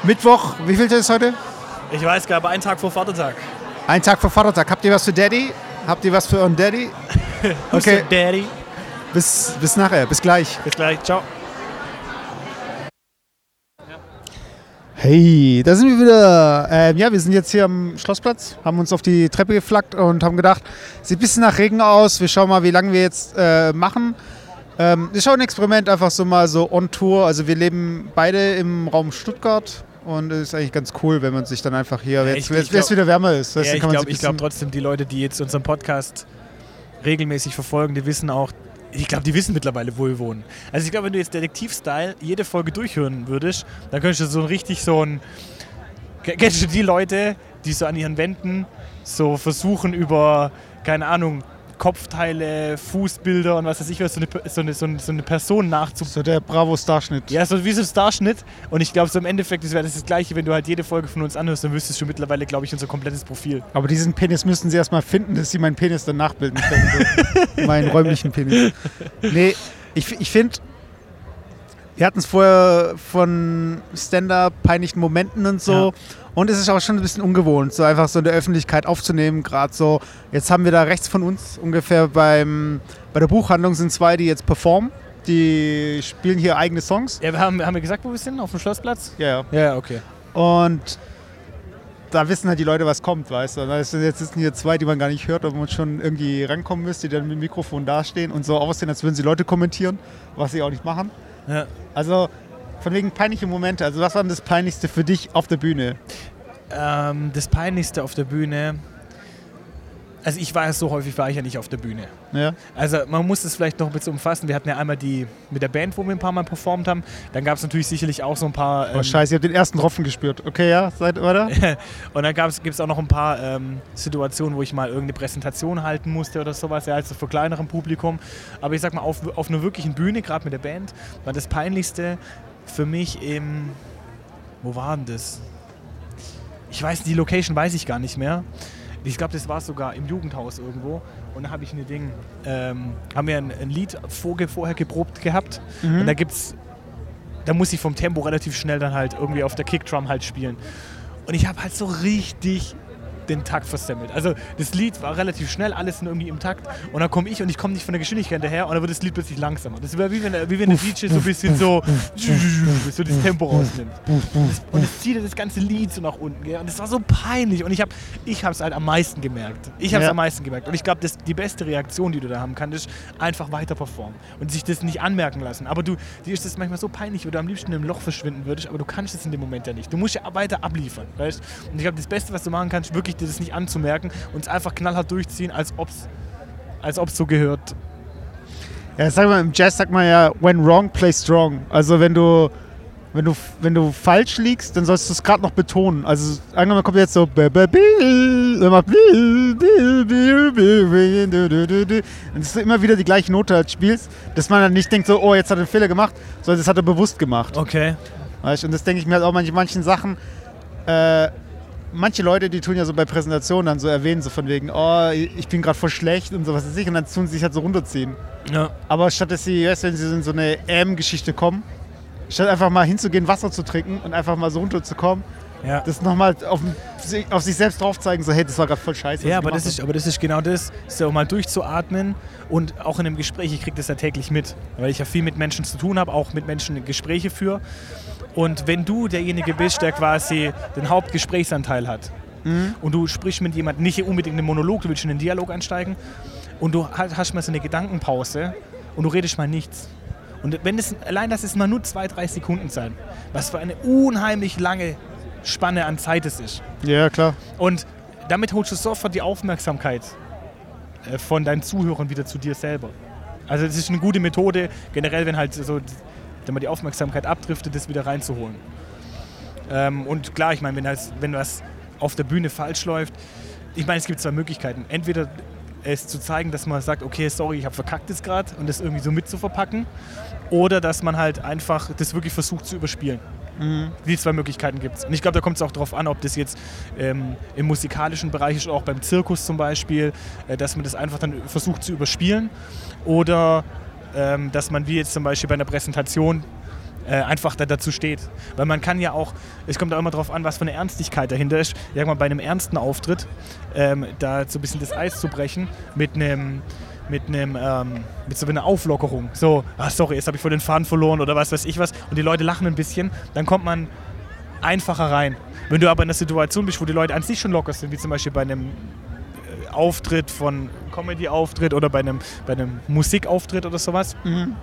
Mittwoch, wie viel ist heute? Ich weiß gar, aber einen Tag vor Vatertag. Ein Tag vor Vatertag. Habt ihr was für Daddy? Habt ihr was für euren Daddy? Okay, Daddy. bis, bis nachher. Bis gleich. Bis gleich. Ciao. Hey, da sind wir wieder. Ähm, ja, wir sind jetzt hier am Schlossplatz, haben uns auf die Treppe geflackt und haben gedacht, sieht ein bisschen nach Regen aus. Wir schauen mal, wie lange wir jetzt äh, machen. Ähm, ist schon ein Experiment, einfach so mal so on Tour. Also wir leben beide im Raum Stuttgart und es ist eigentlich ganz cool, wenn man sich dann einfach hier, Ja, jetzt, ich- jetzt, ich wenn es glaub- wieder wärmer ist. weißt Ja, ich glaube glaub trotzdem, die Leute, die jetzt unseren Podcast regelmäßig verfolgen, die wissen auch, ich glaube, die wissen mittlerweile, wo wir wohnen. Also ich glaube, wenn du jetzt Detektiv-Style jede Folge durchhören würdest, dann könntest du so ein richtig so ein... Ke- Kennst du die Leute, die so an ihren Wänden so versuchen über, keine Ahnung, Kopfteile, Fußbilder und was weiß ich was, so eine, so eine, so eine, so eine Person nachzu... so der Bravo-Starschnitt. Ja, so wie so ein Starschnitt. Und ich glaube, so im Endeffekt wäre das das Gleiche, wenn du halt jede Folge von uns anhörst, dann wüsstest du mittlerweile, glaube ich, unser komplettes Profil. Aber diesen Penis müssten sie erstmal finden, dass sie meinen Penis dann nachbilden können. So. meinen räumlichen Penis. Nee, ich, ich finde, wir hatten es vorher von Stand-up, peinlichen Momenten und so. Ja. Und es ist auch schon ein bisschen ungewohnt, so einfach so in der Öffentlichkeit aufzunehmen. Gerade so, jetzt haben wir da rechts von uns ungefähr beim, bei der Buchhandlung sind zwei, die jetzt performen. Die spielen hier eigene Songs. Ja, wir haben, haben wir gesagt, wo wir sind? Auf dem Schlossplatz? Ja, ja. Ja, okay. Und da wissen halt die Leute, was kommt, weißt du. Jetzt sitzen hier zwei, die man gar nicht hört, ob man schon irgendwie rankommen müsste, die dann mit dem Mikrofon dastehen und so aussehen, als würden sie Leute kommentieren, was sie auch nicht machen. Ja. Also von wegen peinliche Momente. Also was war denn das Peinlichste für dich auf der Bühne? Ähm, das Peinlichste auf der Bühne. Also ich war ja so häufig war ich ja nicht auf der Bühne. Ja? Also man muss es vielleicht noch ein bisschen umfassen. Wir hatten ja einmal die mit der Band, wo wir ein paar Mal performt haben. Dann gab es natürlich sicherlich auch so ein paar. Oh ähm, scheiße, ihr habt den ersten Tropfen gespürt. Okay, ja, seid oder? Und dann gibt es auch noch ein paar ähm, Situationen, wo ich mal irgendeine Präsentation halten musste oder sowas, ja, also für kleinerem Publikum. Aber ich sag mal, auf, auf einer wirklichen Bühne, gerade mit der Band, war das Peinlichste für mich im. Wo war denn das? Ich weiß, die Location weiß ich gar nicht mehr. Ich glaube, das war sogar im Jugendhaus irgendwo. Und da habe ich ein Ding, ähm, haben wir ein, ein Lied vorge vorher geprobt gehabt. Und da gibt's, da muss ich vom Tempo relativ schnell dann halt irgendwie auf der Kickdrum halt spielen. Und ich habe halt so richtig den Takt versemmelt. Also das Lied war relativ schnell, alles sind irgendwie im Takt. Und dann komme ich und ich komme nicht von der Geschwindigkeit hinterher und dann wird das Lied plötzlich langsamer. Das wäre wie wenn, wie wenn der DJ so ein bisschen so, so das Tempo rausnimmt. Und es zieht das ganze Lied so nach unten. Gell? Und es war so peinlich. Und ich habe ich es halt am meisten gemerkt. Ich habe es Ja. am meisten gemerkt. Und ich glaube, die beste Reaktion, die du da haben kannst, ist einfach weiter performen. Und sich das nicht anmerken lassen. Aber du, dir ist das manchmal so peinlich, weil du am liebsten in einem Loch verschwinden würdest, aber du kannst es in dem Moment ja nicht. Du musst ja weiter abliefern. Weißt? Und ich glaube, das Beste, was du machen kannst, wirklich dir das nicht anzumerken und es einfach knallhart durchziehen, als ob es als ob's so gehört. Ja, sag mal, im Jazz sagt man ja, when wrong, play strong. Also wenn du, wenn du, wenn du falsch liegst, dann sollst du es gerade noch betonen. Also angenommen kommt jetzt so und es ist immer wieder die gleiche Note als spielst, dass man dann nicht denkt so, oh, jetzt hat er einen Fehler gemacht, sondern das hat er bewusst gemacht. Okay. Weißt? Und das denke ich mir halt auch manch, manchen Sachen. Äh, manche Leute, die tun ja so bei Präsentationen dann so erwähnen, so von wegen, oh, ich bin gerade voll schlecht und sowas weiß ich, und dann tun sie sich halt so runterziehen. Ja. Aber statt dass sie, weißt, wenn sie so in so eine EM-Geschichte kommen, statt einfach mal hinzugehen, Wasser zu trinken und einfach mal so runterzukommen, Ja. das nochmal auf, auf sich selbst drauf zeigen, so hey, das war gerade voll scheiße. Ja, aber das, ist, aber das ist genau das, so mal durchzuatmen und auch in einem Gespräch, ich kriege das ja täglich mit, weil ich ja viel mit Menschen zu tun habe, auch mit Menschen Gespräche führe. Und wenn du derjenige bist, der quasi den Hauptgesprächsanteil hat und du sprichst mit jemandem, nicht unbedingt einen Monolog, du willst in den Dialog einsteigen und du ha- hast mal so eine Gedankenpause und du redest mal nichts. Und wenn es allein das ist mal nur zwei, drei Sekunden sein, was für eine unheimlich lange Spanne an Zeit es ist. Ja, klar. Und damit holst du sofort die Aufmerksamkeit äh, von deinen Zuhörern wieder zu dir selber. Also das ist eine gute Methode, generell, wenn halt so wenn man die Aufmerksamkeit abdriftet, das wieder reinzuholen. Ähm, und klar, ich meine, wenn, das, wenn was auf der Bühne falsch läuft, ich meine, es gibt zwei Möglichkeiten. Entweder es zu zeigen, dass man sagt, okay, sorry, ich habe verkackt es gerade und das irgendwie so mitzuverpacken. Oder dass man halt einfach das wirklich versucht zu überspielen. Mhm. Die zwei Möglichkeiten gibt es. Und ich glaube, da kommt es auch darauf an, ob das jetzt ähm, im musikalischen Bereich ist, oder auch beim Zirkus zum Beispiel, äh, dass man das einfach dann versucht zu überspielen. Oder ähm, dass man wie jetzt zum Beispiel bei einer Präsentation äh, einfach da dazu steht. Weil man kann ja auch, es kommt auch immer darauf an, was für eine Ernstigkeit dahinter ist. Ja, mal bei einem ernsten Auftritt, ähm, da so ein bisschen das Eis zu brechen mit einem mit einem ähm, mit so einer Auflockerung. So, ach sorry, jetzt habe ich vor den Faden verloren oder was weiß ich was. Und die Leute lachen ein bisschen, dann kommt man einfacher rein. Wenn du aber in einer Situation bist, wo die Leute an sich schon locker sind, wie zum Beispiel bei einem Auftritt von Comedy-Auftritt oder bei einem, bei einem Musikauftritt oder sowas, mhm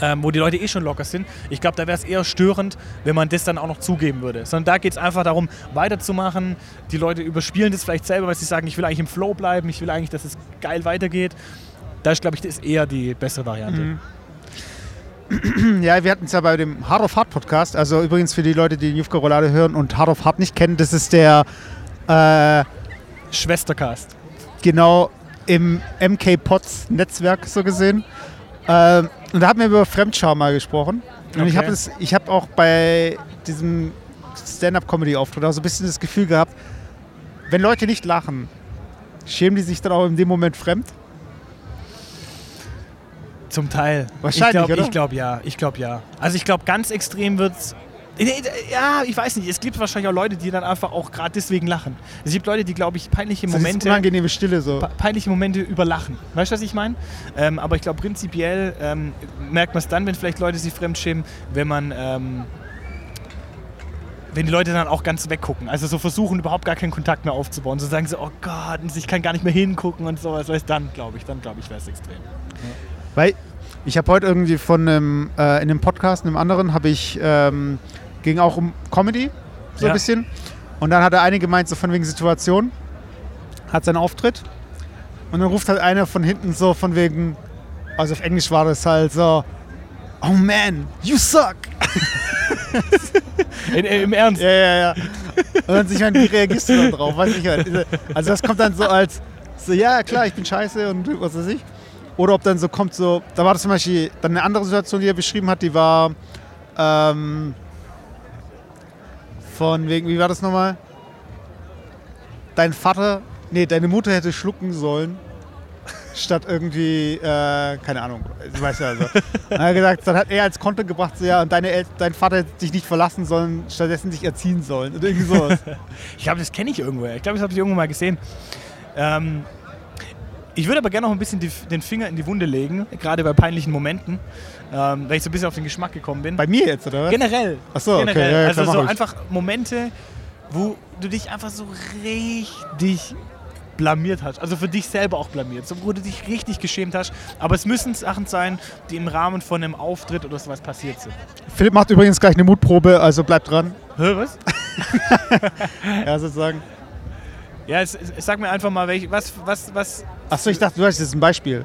ähm, wo die Leute eh schon locker sind. Ich glaube, da wäre es eher störend, wenn man das dann auch noch zugeben würde. Sondern da geht es einfach darum, weiterzumachen. Die Leute überspielen das vielleicht selber, weil sie sagen, ich will eigentlich im Flow bleiben, ich will eigentlich, dass es geil weitergeht. Da ist, glaube ich, das eher die bessere Variante. Mhm. Ja, wir hatten es ja bei dem Hard of Hard Podcast. Also übrigens für die Leute, die Jufka Roulade hören und Hard of Hard nicht kennen, das ist der äh, Schwestercast. Genau im MK Pots Netzwerk so gesehen. Ähm, und da haben wir über Fremdscham mal gesprochen. Und okay. ich habe hab auch bei diesem Stand-up-Comedy-Auftritt auch so ein bisschen das Gefühl gehabt, wenn Leute nicht lachen, schämen die sich dann auch in dem Moment fremd? Zum Teil. Wahrscheinlich, ich glaube ja. Ich glaube ja. Also ich glaube, ganz extrem wird es ja, ich weiß nicht. Es gibt wahrscheinlich auch Leute, die dann einfach auch gerade deswegen lachen. Es gibt Leute, die, glaube ich, peinliche das Momente. Ist unangenehme Stille so. Peinliche Momente überlachen. Weißt du, was ich meine? Ähm, aber ich glaube, prinzipiell ähm, merkt man es dann, wenn vielleicht Leute sich fremdschämen, wenn man. Ähm, wenn die Leute dann auch ganz weggucken, also so versuchen überhaupt gar keinen Kontakt mehr aufzubauen, so sagen sie, oh Gott, ich kann gar nicht mehr hingucken und sowas, weißt dann glaube ich, dann glaube ich, wäre es extrem. Ja. Weil ich habe heute irgendwie von einem, äh, in einem Podcast, in einem anderen, habe ich ähm, Ging auch um Comedy, so ja. ein bisschen. Und dann hat er eine gemeint, so von wegen Situation, hat seinen Auftritt. Und dann ruft halt einer von hinten so von wegen, also auf Englisch war das halt so, oh man, you suck. In, Im Ernst? Ja, ja, ja. Und dann sich wie reagierst du da drauf? Weiß ich halt. Also das kommt dann so als, so, ja klar, ich bin scheiße und was weiß ich. Oder ob dann so kommt so, da war das zum Beispiel dann eine andere Situation, die er beschrieben hat, die war, ähm, von wegen, wie war das nochmal? Dein Vater, nee, deine Mutter hätte schlucken sollen, statt irgendwie, äh, keine Ahnung, du weißt ja also. dann hat er gesagt, dann hat er als Konto gebracht, so, ja, und deine El dein Vater hätte dich nicht verlassen sollen, stattdessen sich erziehen sollen. Und irgendwie sowas. ich glaube, das kenne ich irgendwo. Ich glaube, das habe ich irgendwo mal gesehen. Ähm, ich würde aber gerne noch ein bisschen die, den Finger in die Wunde legen, gerade bei peinlichen Momenten, ähm, weil ich so ein bisschen auf den Geschmack gekommen bin. Bei mir jetzt, oder? Generell. Ach so, Generell. okay. Ja, also so einfach Momente, wo du dich einfach so richtig blamiert hast. Also für dich selber auch blamiert. So, wo du dich richtig geschämt hast. Aber es müssen Sachen sein, die im Rahmen von einem Auftritt oder sowas passiert sind. Philipp macht übrigens gleich eine Mutprobe, also bleib dran. Hör was? ja, sozusagen. Ja, es, es, sag mir einfach mal, welch, was, was, was. Achso, ich dachte, du hast jetzt ein Beispiel.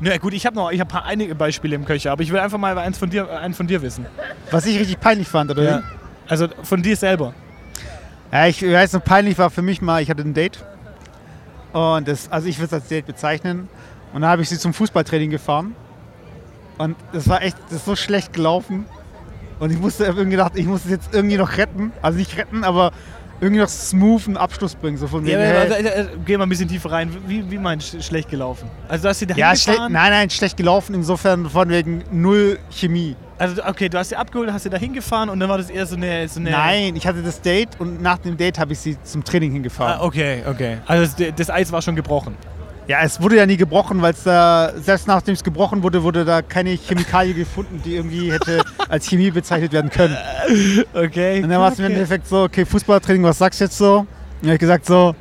Na gut, ich habe noch ich hab einige Beispiele im Köcher, aber ich will einfach mal eins von dir, einen von dir wissen. Was ich richtig peinlich fand, oder? Ja. Also von dir selber. Ja, ich weiß noch, peinlich war für mich mal, ich hatte ein Date. Und das, also ich würde es als Date bezeichnen. Und da habe ich sie zum Fußballtraining gefahren. Und das war echt, das ist so schlecht gelaufen. Und ich musste irgendwie gedacht, ich muss es jetzt irgendwie noch retten. Also nicht retten, aber irgendwie noch smooth einen Abschluss bringen. So von ja, wegen, also, also, also, geh mal ein bisschen tiefer rein. Wie, wie meinst du schlecht gelaufen? Also du hast sie da ja, Nein, nein, schlecht gelaufen insofern von wegen null Chemie. Also okay, du hast sie abgeholt, hast sie da hingefahren und dann war das eher so eine, so eine Nein, ich hatte das Date und nach dem Date habe ich sie zum Training hingefahren. Ah, okay, okay. Also das, das Eis war schon gebrochen. Ja, es wurde ja nie gebrochen, weil es da, selbst nachdem es gebrochen wurde, wurde da keine Chemikalie gefunden, die irgendwie hätte als Chemie bezeichnet werden können. Okay. Und dann war es im Endeffekt so, okay, Fußballtraining, was sagst du jetzt so? Und ich habe gesagt so,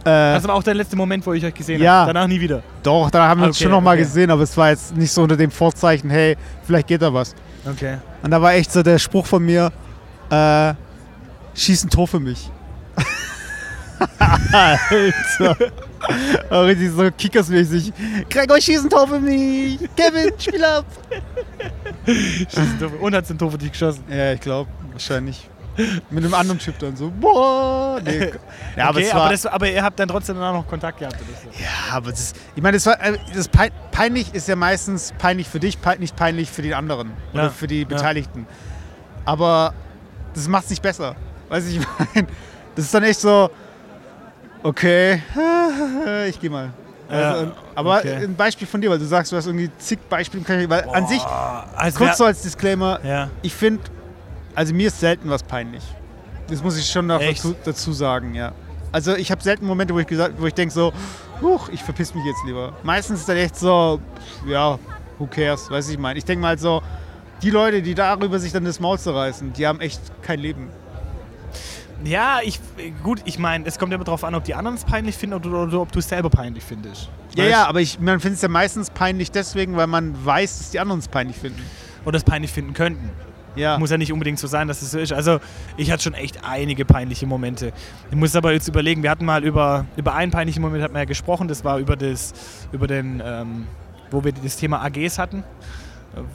äh, das war auch der letzte Moment, wo ich euch gesehen ja, habe. Danach nie wieder. Doch, da haben wir okay, uns schon nochmal okay. gesehen, aber es war jetzt nicht so unter dem Vorzeichen, hey, vielleicht geht da was. Okay. Und da war echt so der Spruch von mir, äh, schieß ein Tor für mich. Alter. Aber richtig so kickersmäßig. Gregor, schieß ein Tor für mich. Kevin, spiel ab. Und hat den für dich geschossen. Ja, ich glaube, wahrscheinlich. Mit einem anderen Typ dann so, boah. Nee. Ja, aber, es war, aber, das, aber ihr habt dann trotzdem danach noch Kontakt gehabt. Oder so. ja, aber das, ich meine, das war, äh, das pein, peinlich ist ja meistens peinlich für dich, pein, nicht peinlich für den anderen Ja, oder für die ja. Beteiligten. Aber das macht es nicht besser. Weiß ich, ich meine, das ist dann echt so, okay, ich gehe mal. Ja, Also, aber okay. ein Beispiel von dir, weil du sagst, du hast irgendwie zig Beispiele, weil an sich, Boah, als kurz so als Disclaimer, Ja. ich finde, also mir ist selten was peinlich. Das muss ich schon dazu, dazu sagen, ja. Also ich habe selten Momente, wo ich gesagt, wo ich denke so, huch, ich verpiss mich jetzt lieber. Meistens ist dann echt so, ja, who cares, weiß ich meine. Ich denke mal so, die Leute, die darüber sich dann das Maul zerreißen, die haben echt kein Leben. Ja, ich, gut, ich meine, es kommt immer darauf an, ob die anderen es peinlich finden oder, oder ob du es selber peinlich findest. Ja, Weißt? ja, aber ich, man findet es ja meistens peinlich deswegen, weil man weiß, dass die anderen es peinlich finden. Oder es peinlich finden könnten. Ja. Muss ja nicht unbedingt so sein, dass es so ist. Also, ich hatte schon echt einige peinliche Momente. Ich muss aber jetzt überlegen, wir hatten mal über, über einen peinlichen Moment hat man ja gesprochen, das war über, das, über den, ähm, wo wir das Thema AGs hatten,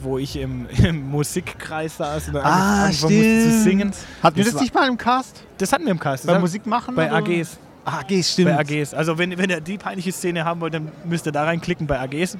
wo ich im, im Musikkreis saß und Ah, angefangen musste zu singen. Hatten wir Das das nicht mal im Cast? Das hatten wir im Cast. Bei Musik machen? bei oder? AGs. Ah, AGs, stimmt. Bei AGs. Also wenn, wenn ihr die peinliche Szene haben wollt, dann müsst ihr da reinklicken bei AGs.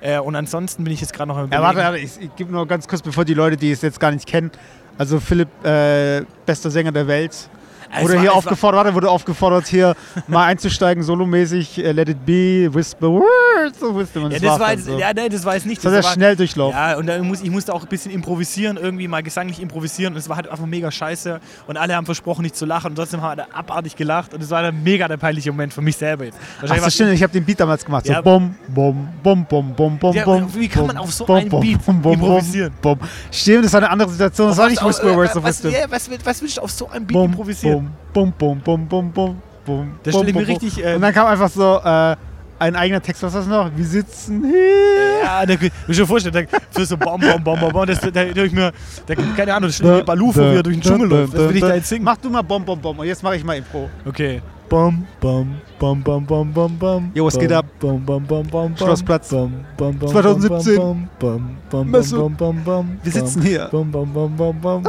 Äh, und ansonsten bin ich jetzt gerade noch im Ja, warte, warte, ich, ich gebe nur ganz kurz, bevor die Leute, die es jetzt gar nicht kennen. Also Philipp, äh, bester Sänger der Welt. Es Wurde hier aufgefordert, warte, wurde aufgefordert, hier mal einzusteigen, solomäßig, äh, Let It Be, Whisper Words of Wisdom. Und Ja, das das war, jetzt, so. ja, nee, das war jetzt nicht. Das war der war- Schnelldurchlauf. Ja, und dann muss, ich musste auch ein bisschen improvisieren, irgendwie mal gesanglich improvisieren. Und es war halt einfach mega scheiße. Und alle haben versprochen, nicht zu lachen. Und trotzdem haben alle abartig gelacht. Und es war dann mega der peinliche Moment für mich selber jetzt. Ach so, war's- stimmt, ich habe den Beat damals gemacht. So Ja. bom, bom, bom, bom, bom, bom, Ja, bom. wie kann man auf so bom, einen bom, Beat bom, bom, improvisieren? Bom. Stimmt, das war eine andere Situation. Das war nicht Whisper Words of was, was, was willst du auf so einem Beat improvisieren? Bom, bom, bom, bom, bom, bom, bom. Das bom, stell ich mir richtig, äh, Und dann kam einfach so äh, ein eigener Text. Was ist das noch? Wir sitzen hier. Ja, da kann ich mir vorstellen, da, so Bom, Bom, Bom, Bom, Bom, das, da, da, ich mir, da, keine Ahnung, das steht mir Balufo, wie er durch den Dschungel läuft. Das will ich da jetzt singen. Mach du mal Bom, Bom, Bom. Und jetzt mache ich mal Impro. Okay. Bom, bom, bom, bom, bom, bom, bom. Jo, was geht ab? Bom, bom, bom, bom, bom. Schlossplatz. Bom, bom, bom, 2017. Bom, bom, bom, Messe. bom, bom, bom, Wir sitzen hier. Bom, bom. Uh,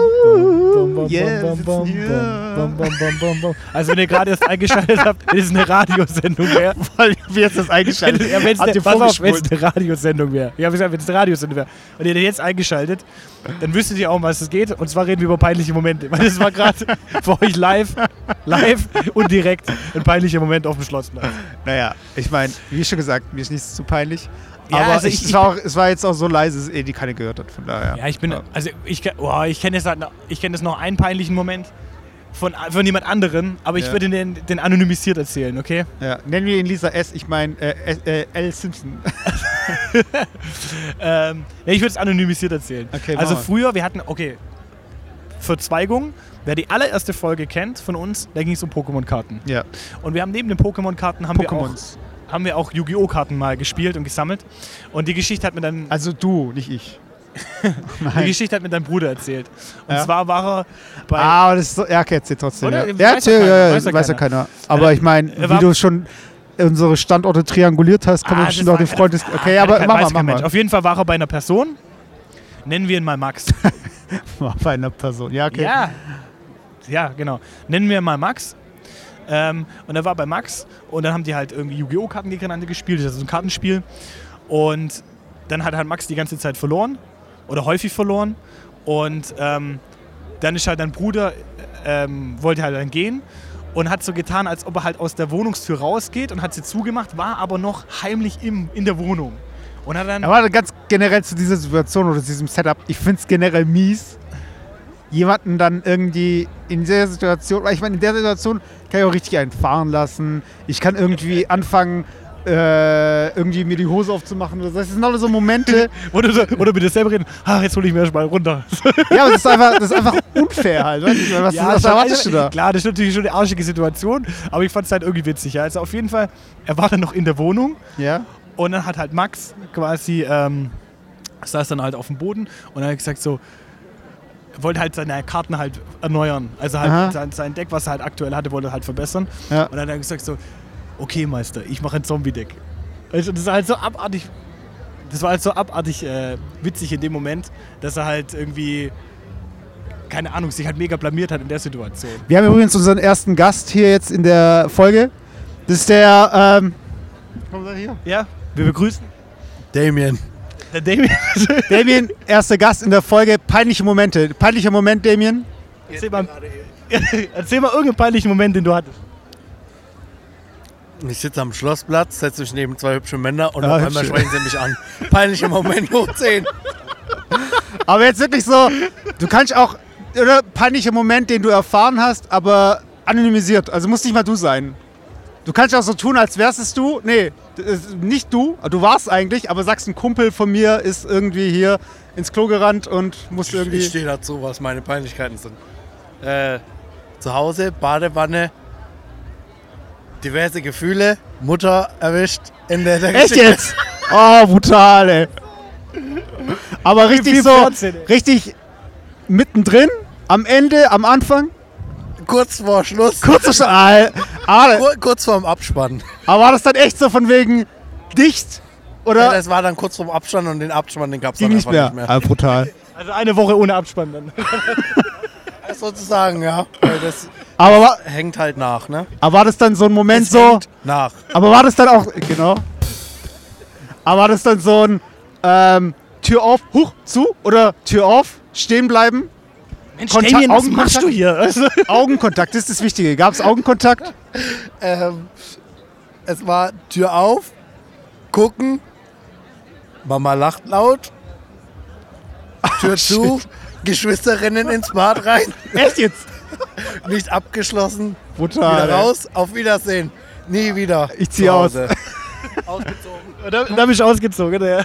Bom, bom, yeah, sitzen hier. Also wenn ihr gerade erst eingeschaltet habt, das ist eine Radiosendung wäre. Weil wir jetzt das eingeschaltet ne, auf, wenn es eine Radiosendung wäre. Ja, wenn es eine Radiosendung wäre. Und ihr jetzt eingeschaltet, dann wüsstet ihr auch, um was es geht. Und zwar reden wir über peinliche Momente. Weil das war gerade für euch live, live und direkt ein peinlicher Moment auf dem Schlossplatz. Naja, ich meine, wie schon gesagt, mir ist nichts zu peinlich. Ja, aber also ich, ich- es, war auch, es war jetzt auch so leise, dass eh die keine gehört hat. Von daher. Ja, ich bin, also ich, oh, ich kenne jetzt, halt noch- ich kenn jetzt noch einen peinlichen Moment von, von jemand anderen, aber ich Ja. würde den, den anonymisiert erzählen, okay? Ja. Nennen wir ihn Lisa S. Ich meine äh, äh, L. Simpson. Ähm, ich würde es anonymisiert erzählen. Okay, also mal. früher, wir hatten, okay, Verzweigung. Wer die allererste Folge kennt von uns, da ging es um Pokémon-Karten. ja. Und wir haben neben den Pokémon-Karten haben wir auch, Pokémons. haben wir auch Yu-Gi-Oh! Karten mal gespielt und gesammelt. Und die Geschichte hat mir dann Also du, nicht ich. die. Geschichte hat mir dein Bruder erzählt. Und Ja? zwar war er bei Ah, aber das ist so, ja, okay, erzähl trotzdem. Oder? Ja, ja erzähl, ja, weiß ja keiner. keiner. Aber ich meine, er wie du schon unsere Standorte trianguliert hast, kann Ah, bestimmt auch war- den Freundes... Ah, Okay, kein- aber mach mal, mach mal. Auf jeden Fall war er bei einer Person. Nennen wir ihn mal Max. Bei einer Person. Ja, okay. Ja. Ja, genau. Nennen wir mal Max. Ähm, und er war bei Max und dann haben die halt irgendwie Yu-Gi-Oh! Karten gegeneinander gespielt. Das ist also ein Kartenspiel. Und dann hat halt Max die ganze Zeit verloren oder häufig verloren. Und ähm, dann ist halt dein Bruder, ähm, wollte halt dann gehen und hat so getan, als ob er halt aus der Wohnungstür rausgeht und hat sie zugemacht, war aber noch heimlich im, in der Wohnung. Und hat dann. Aber ganz generell zu dieser Situation oder zu diesem Setup, ich finde es generell mies, jemanden dann irgendwie in der Situation, weil ich meine, in der Situation kann ich auch richtig einen fahren lassen. Ich kann irgendwie anfangen, äh, irgendwie mir die Hose aufzumachen. Das sind alle so Momente. Oder, so, oder mit dir selber reden, ach, jetzt hole ich mir erstmal runter. ja, aber das ist einfach, das ist einfach unfair halt. Was, Ja, was erwartest du da? Klar, das ist natürlich schon eine arschige Situation, aber ich fand es halt irgendwie witzig. Ja. Also auf jeden Fall, er war dann noch in der Wohnung Ja? und dann hat halt Max quasi, ähm, saß dann halt auf dem Boden und er hat gesagt so, er wollte halt seine Karten halt erneuern. Also halt sein, sein Deck, was er halt aktuell hatte, wollte er halt verbessern. Ja. Und dann hat er gesagt so, okay, Meister, ich mache ein Zombie-Deck. Du, das ist halt so abartig. Das war halt so abartig äh, witzig in dem Moment, dass er halt irgendwie, keine Ahnung, sich halt mega blamiert hat in der Situation. Wir haben übrigens unseren ersten Gast hier jetzt in der Folge. Das ist der, ähm, kommt er hier? Ja, wir begrüßen Damien. der Damien. Damien, erster Gast in der Folge. Peinliche Momente. Peinlicher Moment, Damien. erzähl, mal, erzähl mal irgendeinen peinlichen Moment, den du hattest. Ich sitze am Schlossplatz, setze mich neben zwei hübsche Männer und Ja, auf einmal sprechen sie mich an. Peinlicher Moment hoch 10. Aber jetzt wirklich so, du kannst auch, oder peinlicher Moment, den du erfahren hast, aber anonymisiert. Also muss nicht mal du sein. Du kannst auch so tun, als wärst es du. Nee, nicht du. Du warst eigentlich, aber sagst, ein Kumpel von mir ist irgendwie hier ins Klo gerannt und muss irgendwie. Ich stehe dazu, was meine Peinlichkeiten sind. Äh, zu Hause, Badewanne, diverse Gefühle, Mutter erwischt in der, der Echt jetzt? Oh, brutal, ey. Aber richtig so, Fernsehen, ey. richtig mittendrin, am Ende, am Anfang. Kurz vor Schluss, Kurz so, ah, ah, kur kurz vorm Abspann. aber war das dann echt so von wegen dicht? Ja, Oder das war dann kurz vorm Abspann und den Abspann, den gab es dann nicht einfach mehr? nicht mehr. Ah, brutal. Also eine Woche ohne Abspann dann. Sozusagen, ja. Weil das Aber war, hängt halt nach, ne? aber war das dann so ein Moment Es so, hängt nach. aber war das dann auch, genau. Aber war das dann so ein ähm, Tür auf, huch, zu oder Tür auf, stehen bleiben? Mensch, Kontakt- Damien, was machst du hier? Also, Augenkontakt, das ist das Wichtige. Gab es Augenkontakt? Ähm, es war Tür auf, gucken, Mama lacht laut, Tür zu, Geschwisterinnen ins Bad rein, Echt jetzt? nicht abgeschlossen, Brutal. wieder raus, auf Wiedersehen, nie wieder. Ich zieh zu aus. Ausgezogen. da, da bin ich ausgezogen. Ja.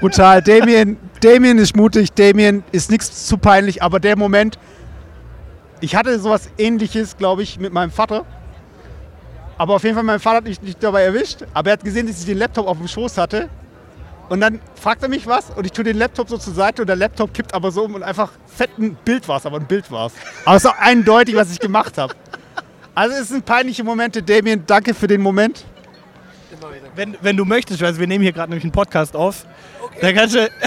Brutal. Damien, Damien ist mutig, Damien ist nichts zu peinlich, aber der Moment, ich hatte sowas ähnliches, glaube ich, mit meinem Vater. Aber auf jeden Fall, mein Vater hat mich nicht dabei erwischt, aber er hat gesehen, dass ich den Laptop auf dem Schoß hatte. Und dann fragt er mich was und ich tue den Laptop so zur Seite und der Laptop kippt aber so um und einfach fett ein Bild war es, aber ein Bild war es. Aber es ist auch eindeutig, was ich gemacht habe. Also es sind peinliche Momente. Damien, danke für den Moment. Wenn, wenn du möchtest, also wir nehmen hier gerade nämlich einen Podcast auf, dann kannst du.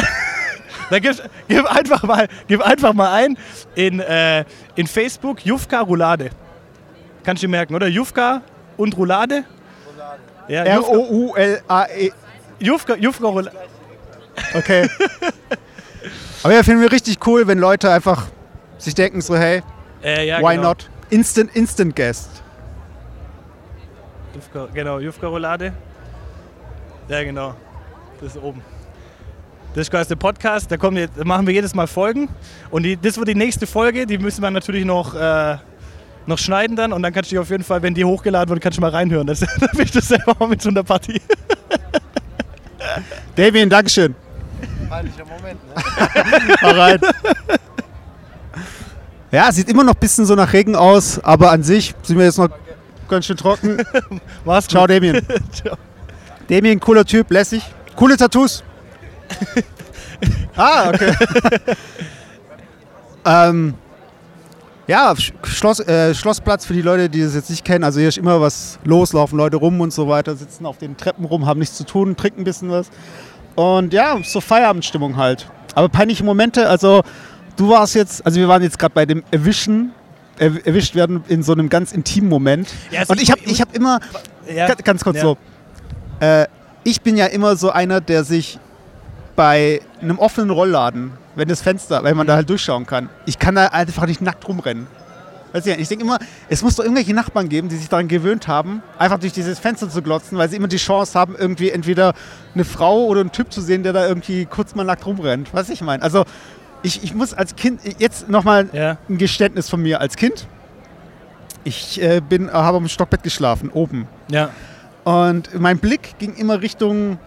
Dann gib, gib, einfach mal, gib einfach mal ein in, äh, in Facebook Jufka Roulade. Kannst du dir merken, oder? Jufka und Roulade? Ja, Jufka, R-O-U-L-A-E. Jufka, Jufka Roulade. Okay. Aber ja, finden wir richtig cool, wenn Leute einfach sich denken so, hey, Äh, ja, why genau. not? Instant, instant Guest. Jufka, genau, Jufka Roulade. Ja, genau. Das ist oben. Das ist quasi der Podcast, da, kommen jetzt, da machen wir jedes Mal Folgen. Und die, das wird die nächste Folge, die müssen wir natürlich noch, äh, noch schneiden dann. Und dann kannst du dich auf jeden Fall, wenn die hochgeladen wird, kannst du mal reinhören. Das, dann bin ich das selber mal mit so einer Partie. Damien, Dankeschön. Peinlicher Moment, ne? Hau rein. Ja, sieht immer noch ein bisschen so nach Regen aus, aber an sich sind wir jetzt noch ganz schön trocken. Mach's Ciao. Damien. Ciao. Damien, cooler Typ, lässig. Coole Tattoos. ah, okay. ähm, ja, Sch- Schloss, äh, Schlossplatz für die Leute, die das jetzt nicht kennen. Also hier ist immer was los, laufen Leute rum und so weiter, sitzen auf den Treppen rum, haben nichts zu tun, trinken ein bisschen was. Und ja, so Feierabendstimmung halt. Aber peinliche Momente, also du warst jetzt, also wir waren jetzt gerade bei dem Erwischen, er, erwischt werden in so einem ganz intimen Moment. Ja, also und ich habe ich hab immer, Ja. Ganz, ganz kurz Ja. so. Äh, ich bin ja immer so einer, der sich bei einem offenen Rollladen, wenn das Fenster, weil man da halt durchschauen kann, ich kann da einfach nicht nackt rumrennen. Weißt du, ich denke immer, es muss doch irgendwelche Nachbarn geben, die sich daran gewöhnt haben, einfach durch dieses Fenster zu glotzen, weil sie immer die Chance haben, irgendwie entweder eine Frau oder einen Typ zu sehen, der da irgendwie kurz mal nackt rumrennt. Was ich meine. Also ich, ich muss als Kind, jetzt nochmal Ja. ein Geständnis von mir als Kind. Ich äh, bin, habe am Stockbett geschlafen, oben. Ja. Und mein Blick ging immer Richtung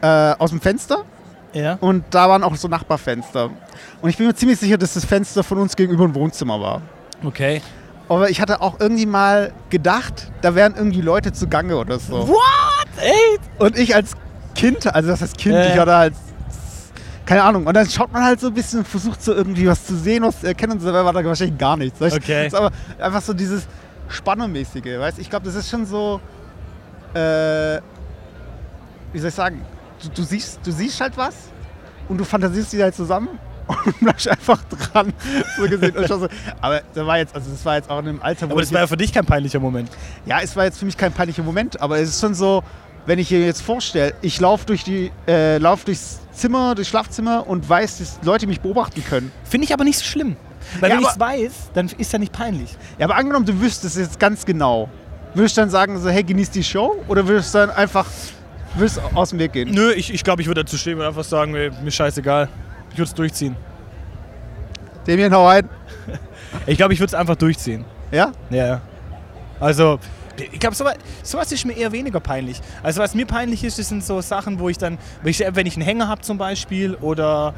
äh, aus dem Fenster Ja. und da waren auch so Nachbarfenster. Und ich bin mir ziemlich sicher, dass das Fenster von uns gegenüber ein Wohnzimmer war. Okay. Aber ich hatte auch irgendwie mal gedacht, da wären irgendwie Leute zugange oder so. What? Ey? Und ich als Kind, also das heißt Kind, ja. ich hatte halt keine Ahnung. Und dann schaut man halt so ein bisschen, versucht so irgendwie was zu sehen, was zu erkennen und so, dabei war da wahrscheinlich gar nichts. Weißt? Okay. Das ist aber einfach so dieses Spannermäßige, weißt? Ich glaube, das ist schon so äh, wie soll ich sagen, du, du, siehst, du siehst halt was und du fantasierst die halt zusammen und bleibst einfach dran. So gesehen. So, aber das war jetzt, also das war jetzt auch in einem Alter, wo Aber das war ja für dich kein peinlicher Moment. ja, es war jetzt für mich kein peinlicher Moment, aber es ist schon so, wenn ich mir jetzt vorstelle, ich laufe durch die, äh, lauf durchs Zimmer, durchs Schlafzimmer und weiß, dass Leute mich beobachten können. Finde ich aber nicht so schlimm. Weil Ja, wenn ich es weiß, dann ist ja nicht peinlich. Ja, aber angenommen, du wüsstest es jetzt ganz genau. Würdest du dann sagen, so, hey, genieß die Show? Oder würdest du dann einfach würdest aus dem Weg gehen? Nö, ich, ich glaube, ich würde dazu stehen und einfach sagen, ey, mir scheißegal. Ich würde es durchziehen. Damien, hau rein. Ich glaube, ich würde es einfach durchziehen. Ja? Ja, ja. Also, ich glaube, sowas, sowas ist mir eher weniger peinlich. Also, was mir peinlich ist, das sind so Sachen, wo ich dann, wenn ich, wenn ich einen Hänger habe zum Beispiel oder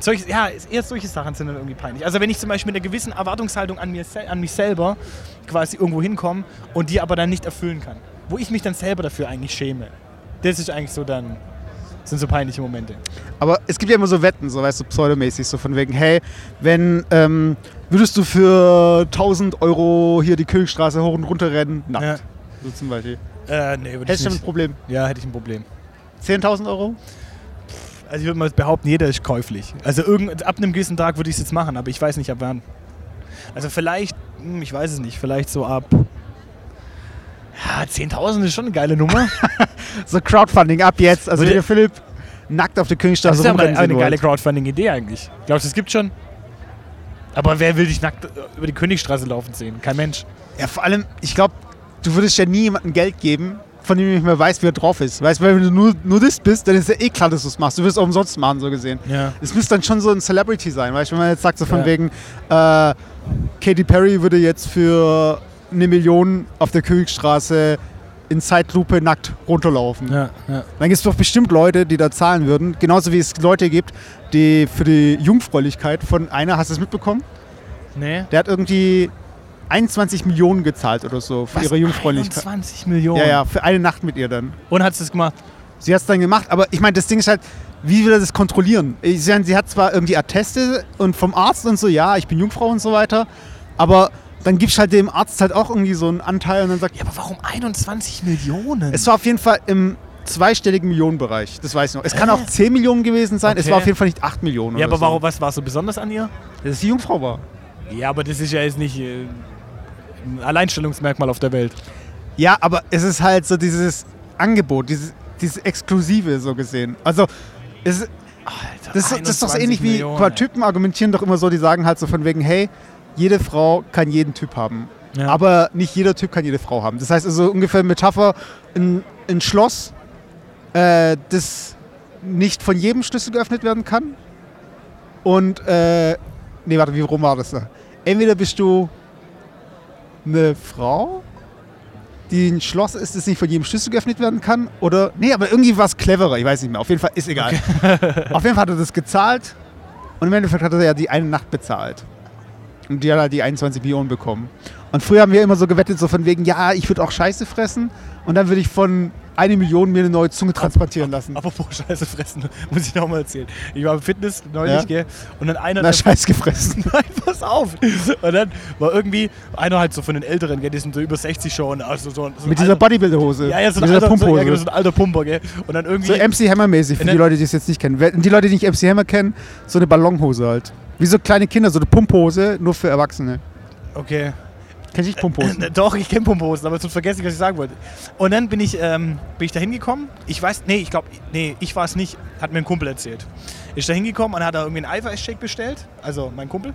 solche, ja, eher solche Sachen sind dann irgendwie peinlich. Also, wenn ich zum Beispiel mit einer gewissen Erwartungshaltung an, mir, an mich selber quasi irgendwo hinkomme und die aber dann nicht erfüllen kann. Wo ich mich dann selber dafür eigentlich schäme. Das ist eigentlich so dann, sind so peinliche Momente. Aber es gibt ja immer so Wetten, so weißt du, pseudomäßig, so von wegen, hey, wenn, ähm, würdest du für 1000 Euro hier die Königstraße hoch und runter rennen? Nackt. Ja. So zum Beispiel. Äh, nee, würde ich Hättest du ein. Problem? Ja, hätte ich ein Problem. 10.000 Euro? Also ich würde mal behaupten, jeder ist käuflich. Also irgend, ab einem gewissen Tag würde ich es jetzt machen, aber ich weiß nicht ab wann. Also vielleicht, hm, ich weiß es nicht, vielleicht so ab... Ja, 10.000 ist schon eine geile Nummer. So Crowdfunding ab jetzt. Also der Philipp nackt auf der Das Königstraße ist ja eine geile. Crowdfunding-Idee eigentlich. Glaubst du, es gibt schon? Aber wer will dich nackt äh, über die Königstraße laufen sehen? Kein Mensch. Ja, vor allem, ich glaube, du würdest ja nie jemandem Geld geben, von dem du nicht mehr weißt, wie er drauf ist. Weißt du, weil wenn du nur Nudist bist, dann ist ja eh klar, dass du es machst. Du wirst es auch umsonst machen, so gesehen. Ja. Es müsste dann schon so ein Celebrity sein, weißt du, wenn man jetzt sagt, so von Ja. wegen, äh, Katy Perry würde jetzt für eine Million auf der Königstraße in Zeitlupe nackt runterlaufen. Ja, ja. Dann gibt es doch bestimmt Leute, die da zahlen würden. Genauso wie es Leute gibt, die für die Jungfräulichkeit von einer, hast du es mitbekommen? Nee. Der hat irgendwie 21 Millionen gezahlt oder so für ihre Jungfräulichkeit. 20 Millionen. Ja, ja, für eine Nacht mit ihr dann. Und hat es gemacht? Sie hat es dann gemacht, aber ich meine, das Ding ist halt, wie will er das kontrollieren? Sie hat zwar irgendwie Atteste und vom Arzt und so, ja, ich bin Jungfrau und so weiter, aber dann gibst halt dem Arzt halt auch irgendwie so einen Anteil und dann sagt, Ja, aber warum 21 Millionen? es war auf jeden Fall im zweistelligen Millionenbereich, das weiß ich noch. Es kann auch 10 Millionen gewesen sein, es Okay. war auf jeden Fall nicht 8 Millionen. ja, aber so. warum, was war so besonders an ihr? Dass sie Jungfrau war. Ja, aber das ist ja jetzt nicht äh, ein Alleinstellungsmerkmal auf der Welt. Ja, aber es ist halt so dieses Angebot, dieses, dieses Exklusive so gesehen. Also, es ist, Alter, das, ist- das ist doch so 21 ähnlich wie Millionen, ey. Typen argumentieren doch immer so, die sagen halt so von wegen, hey, jede Frau kann jeden Typ haben. Ja. Aber nicht jeder Typ kann jede Frau haben. Das heißt also ungefähr Metapher, ein, ein Schloss, äh, das nicht von jedem Schlüssel geöffnet werden kann. Und, äh, nee, warte, wie rum war das da? Entweder bist du eine Frau, die ein Schloss ist, das nicht von jedem Schlüssel geöffnet werden kann, oder, nee, aber irgendwie war es cleverer, ich weiß nicht mehr. Auf jeden Fall, ist egal. Auf jeden Fall hat er das gezahlt und im Endeffekt hat er ja die eine Nacht bezahlt. Und die hat halt die 21 Millionen bekommen. Und früher haben wir immer so gewettet, so von wegen, ja, ich würde auch Scheiße fressen und dann würde ich von eine Million mir eine neue Zunge transplantieren lassen. Apropos Scheiße fressen, muss ich noch mal erzählen. Ich war im Fitness neulich, Ja. gell? Und dann einer. Na, Scheiß gefressen. Nein, pass auf. Und dann war irgendwie einer halt so von den Älteren, gell? Die sind so über 60 schon. Also so, so Mit dieser Bodybuilder-Hose. Ja, ja, so ein, alter, so, ja, Pumphose. genau, so ein alter Pumper, gell? Und dann irgendwie. So MC Hammer-mäßig, für die Leute, die es jetzt nicht kennen. Die Leute, die nicht MC Hammer kennen, so eine Ballonhose halt. Wie so kleine Kinder, so eine Pumphose, nur für Erwachsene. okay. Kenn ich Pumphosen? Äh, Doch, ich kenne Pumphosen, aber sonst vergesse ich, was ich sagen wollte. Und dann bin ich, ähm, ich da hingekommen. Ich weiß, nee, ich glaube, nee, ich war es nicht, hat mir ein Kumpel erzählt. Ist da hingekommen und hat da irgendwie einen Eiweißshake bestellt, also mein Kumpel.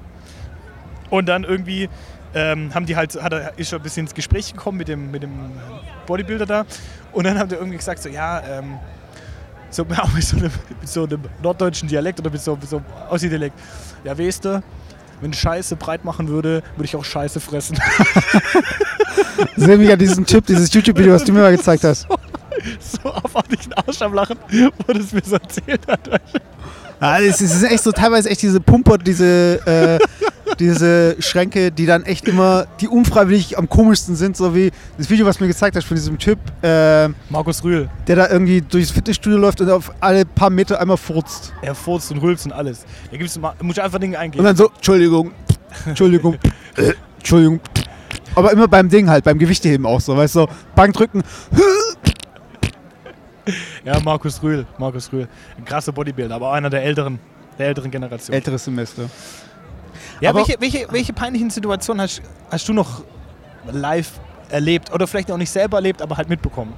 Und dann irgendwie ähm, haben die halt, hat er, ist schon ein bisschen ins Gespräch gekommen mit dem, mit dem Bodybuilder da. Und dann haben die irgendwie gesagt, so, ja, ähm, so, auch mit so, einem, mit so einem norddeutschen Dialekt oder mit so, mit so einem Aussie-Dialekt. Ja, weißt du, wenn Scheiße breit machen würde, würde ich auch Scheiße fressen. Sehen wir ja diesen Typ, dieses YouTube-Video, was du mir mal gezeigt hast. so abartig einen Arsch am Lachen, wo das mir so erzählt hat. Ja, es ist echt so teilweise echt diese Pumper, diese, äh, diese Schränke, die dann echt immer, die unfreiwillig am komischsten sind, so wie das Video, was du mir gezeigt hast von diesem Typ, äh, Markus Rühl, der da irgendwie durchs Fitnessstudio läuft und auf alle paar Meter einmal furzt. er furzt und rülpst und alles. Da gibt's mal, muss ich einfach Dinge Und eingeben. dann so, Entschuldigung, Entschuldigung, äh, Entschuldigung. Aber immer beim Ding halt, beim Gewichteheben auch so, weißt du, so, Bankdrücken. Ja, Markus Rühl. Markus Rühl. Ein krasser Bodybuilder, aber einer der älteren, der älteren Generation. Älteres Semester. Ja, welche, welche, welche peinlichen Situationen hast, hast du noch live erlebt? Oder vielleicht auch nicht selber erlebt, aber halt mitbekommen?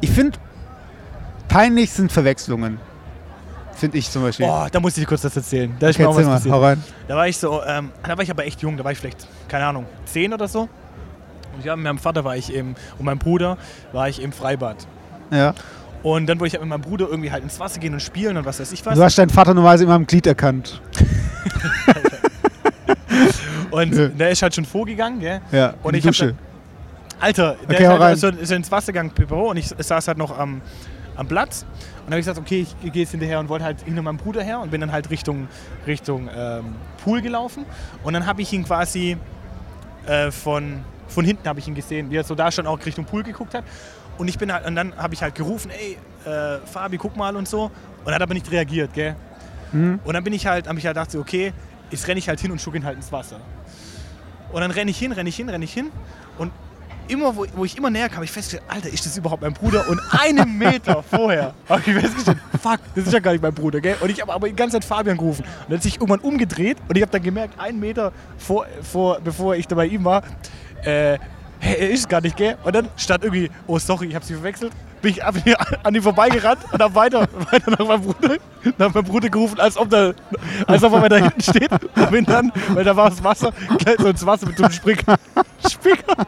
Ich finde, peinlich sind Verwechslungen. Finde ich zum Beispiel. Boah, da muss ich dir kurz das erzählen. Da ist okay, mir auch was mal, passiert. hau rein. Da war ich so, ähm, da war ich aber echt jung, da war ich vielleicht, keine Ahnung, zehn oder so. Und ja, mit meinem Vater war ich im, und meinem Bruder war ich im Freibad. Ja. Und dann wollte ich halt mit meinem Bruder irgendwie halt ins Wasser gehen und spielen und was weiß ich was. Du hast deinen Vater normalerweise immer am Glied erkannt. Und Ja. der ist halt schon vorgegangen, gell? Ja, Und ich Dusche. Alter, der Okay, ist halt so, ist ins Wasser gegangen, Büro, und ich saß halt noch am, am Platz. Und dann habe ich gesagt, okay, ich gehe jetzt hinterher und wollte halt hinter meinem Bruder her und bin dann halt Richtung, Richtung ähm, Pool gelaufen. Und dann habe ich ihn quasi äh, von, von hinten habe ich ihn gesehen, wie er so da schon auch Richtung Pool geguckt hat. Und ich bin halt, und dann habe ich halt gerufen, ey, äh, Fabi, guck mal und so. Und er hat aber nicht reagiert, gell? Mhm. Und dann bin ich halt, habe ich halt gedacht, okay, jetzt renne ich halt hin und schuck ihn halt ins Wasser. Und dann renne ich hin, renne ich hin, renne ich hin. Und immer, wo, wo ich immer näher kam, ich festgestellt, Alter, ist das überhaupt mein Bruder? Und einen Meter vorher habe ich festgestellt, fuck, das ist ja gar nicht mein Bruder, gell? Und ich habe aber die ganze Zeit Fabian gerufen. Und dann hat sich irgendwann umgedreht und ich habe dann gemerkt, einen Meter vor, vor, bevor ich da bei ihm war, äh, hey, er ist gar nicht, gell? Und dann stand irgendwie, oh sorry, ich habe sie verwechselt. Bin ich an ihm vorbeigerannt und habe weiter, weiter nach meinem Bruder, nach meinem Bruder gerufen, als ob, der, als ob er da hinten steht. Und bin dann, weil da war das Wasser, so ins Wasser mit so einem Springer, Springer,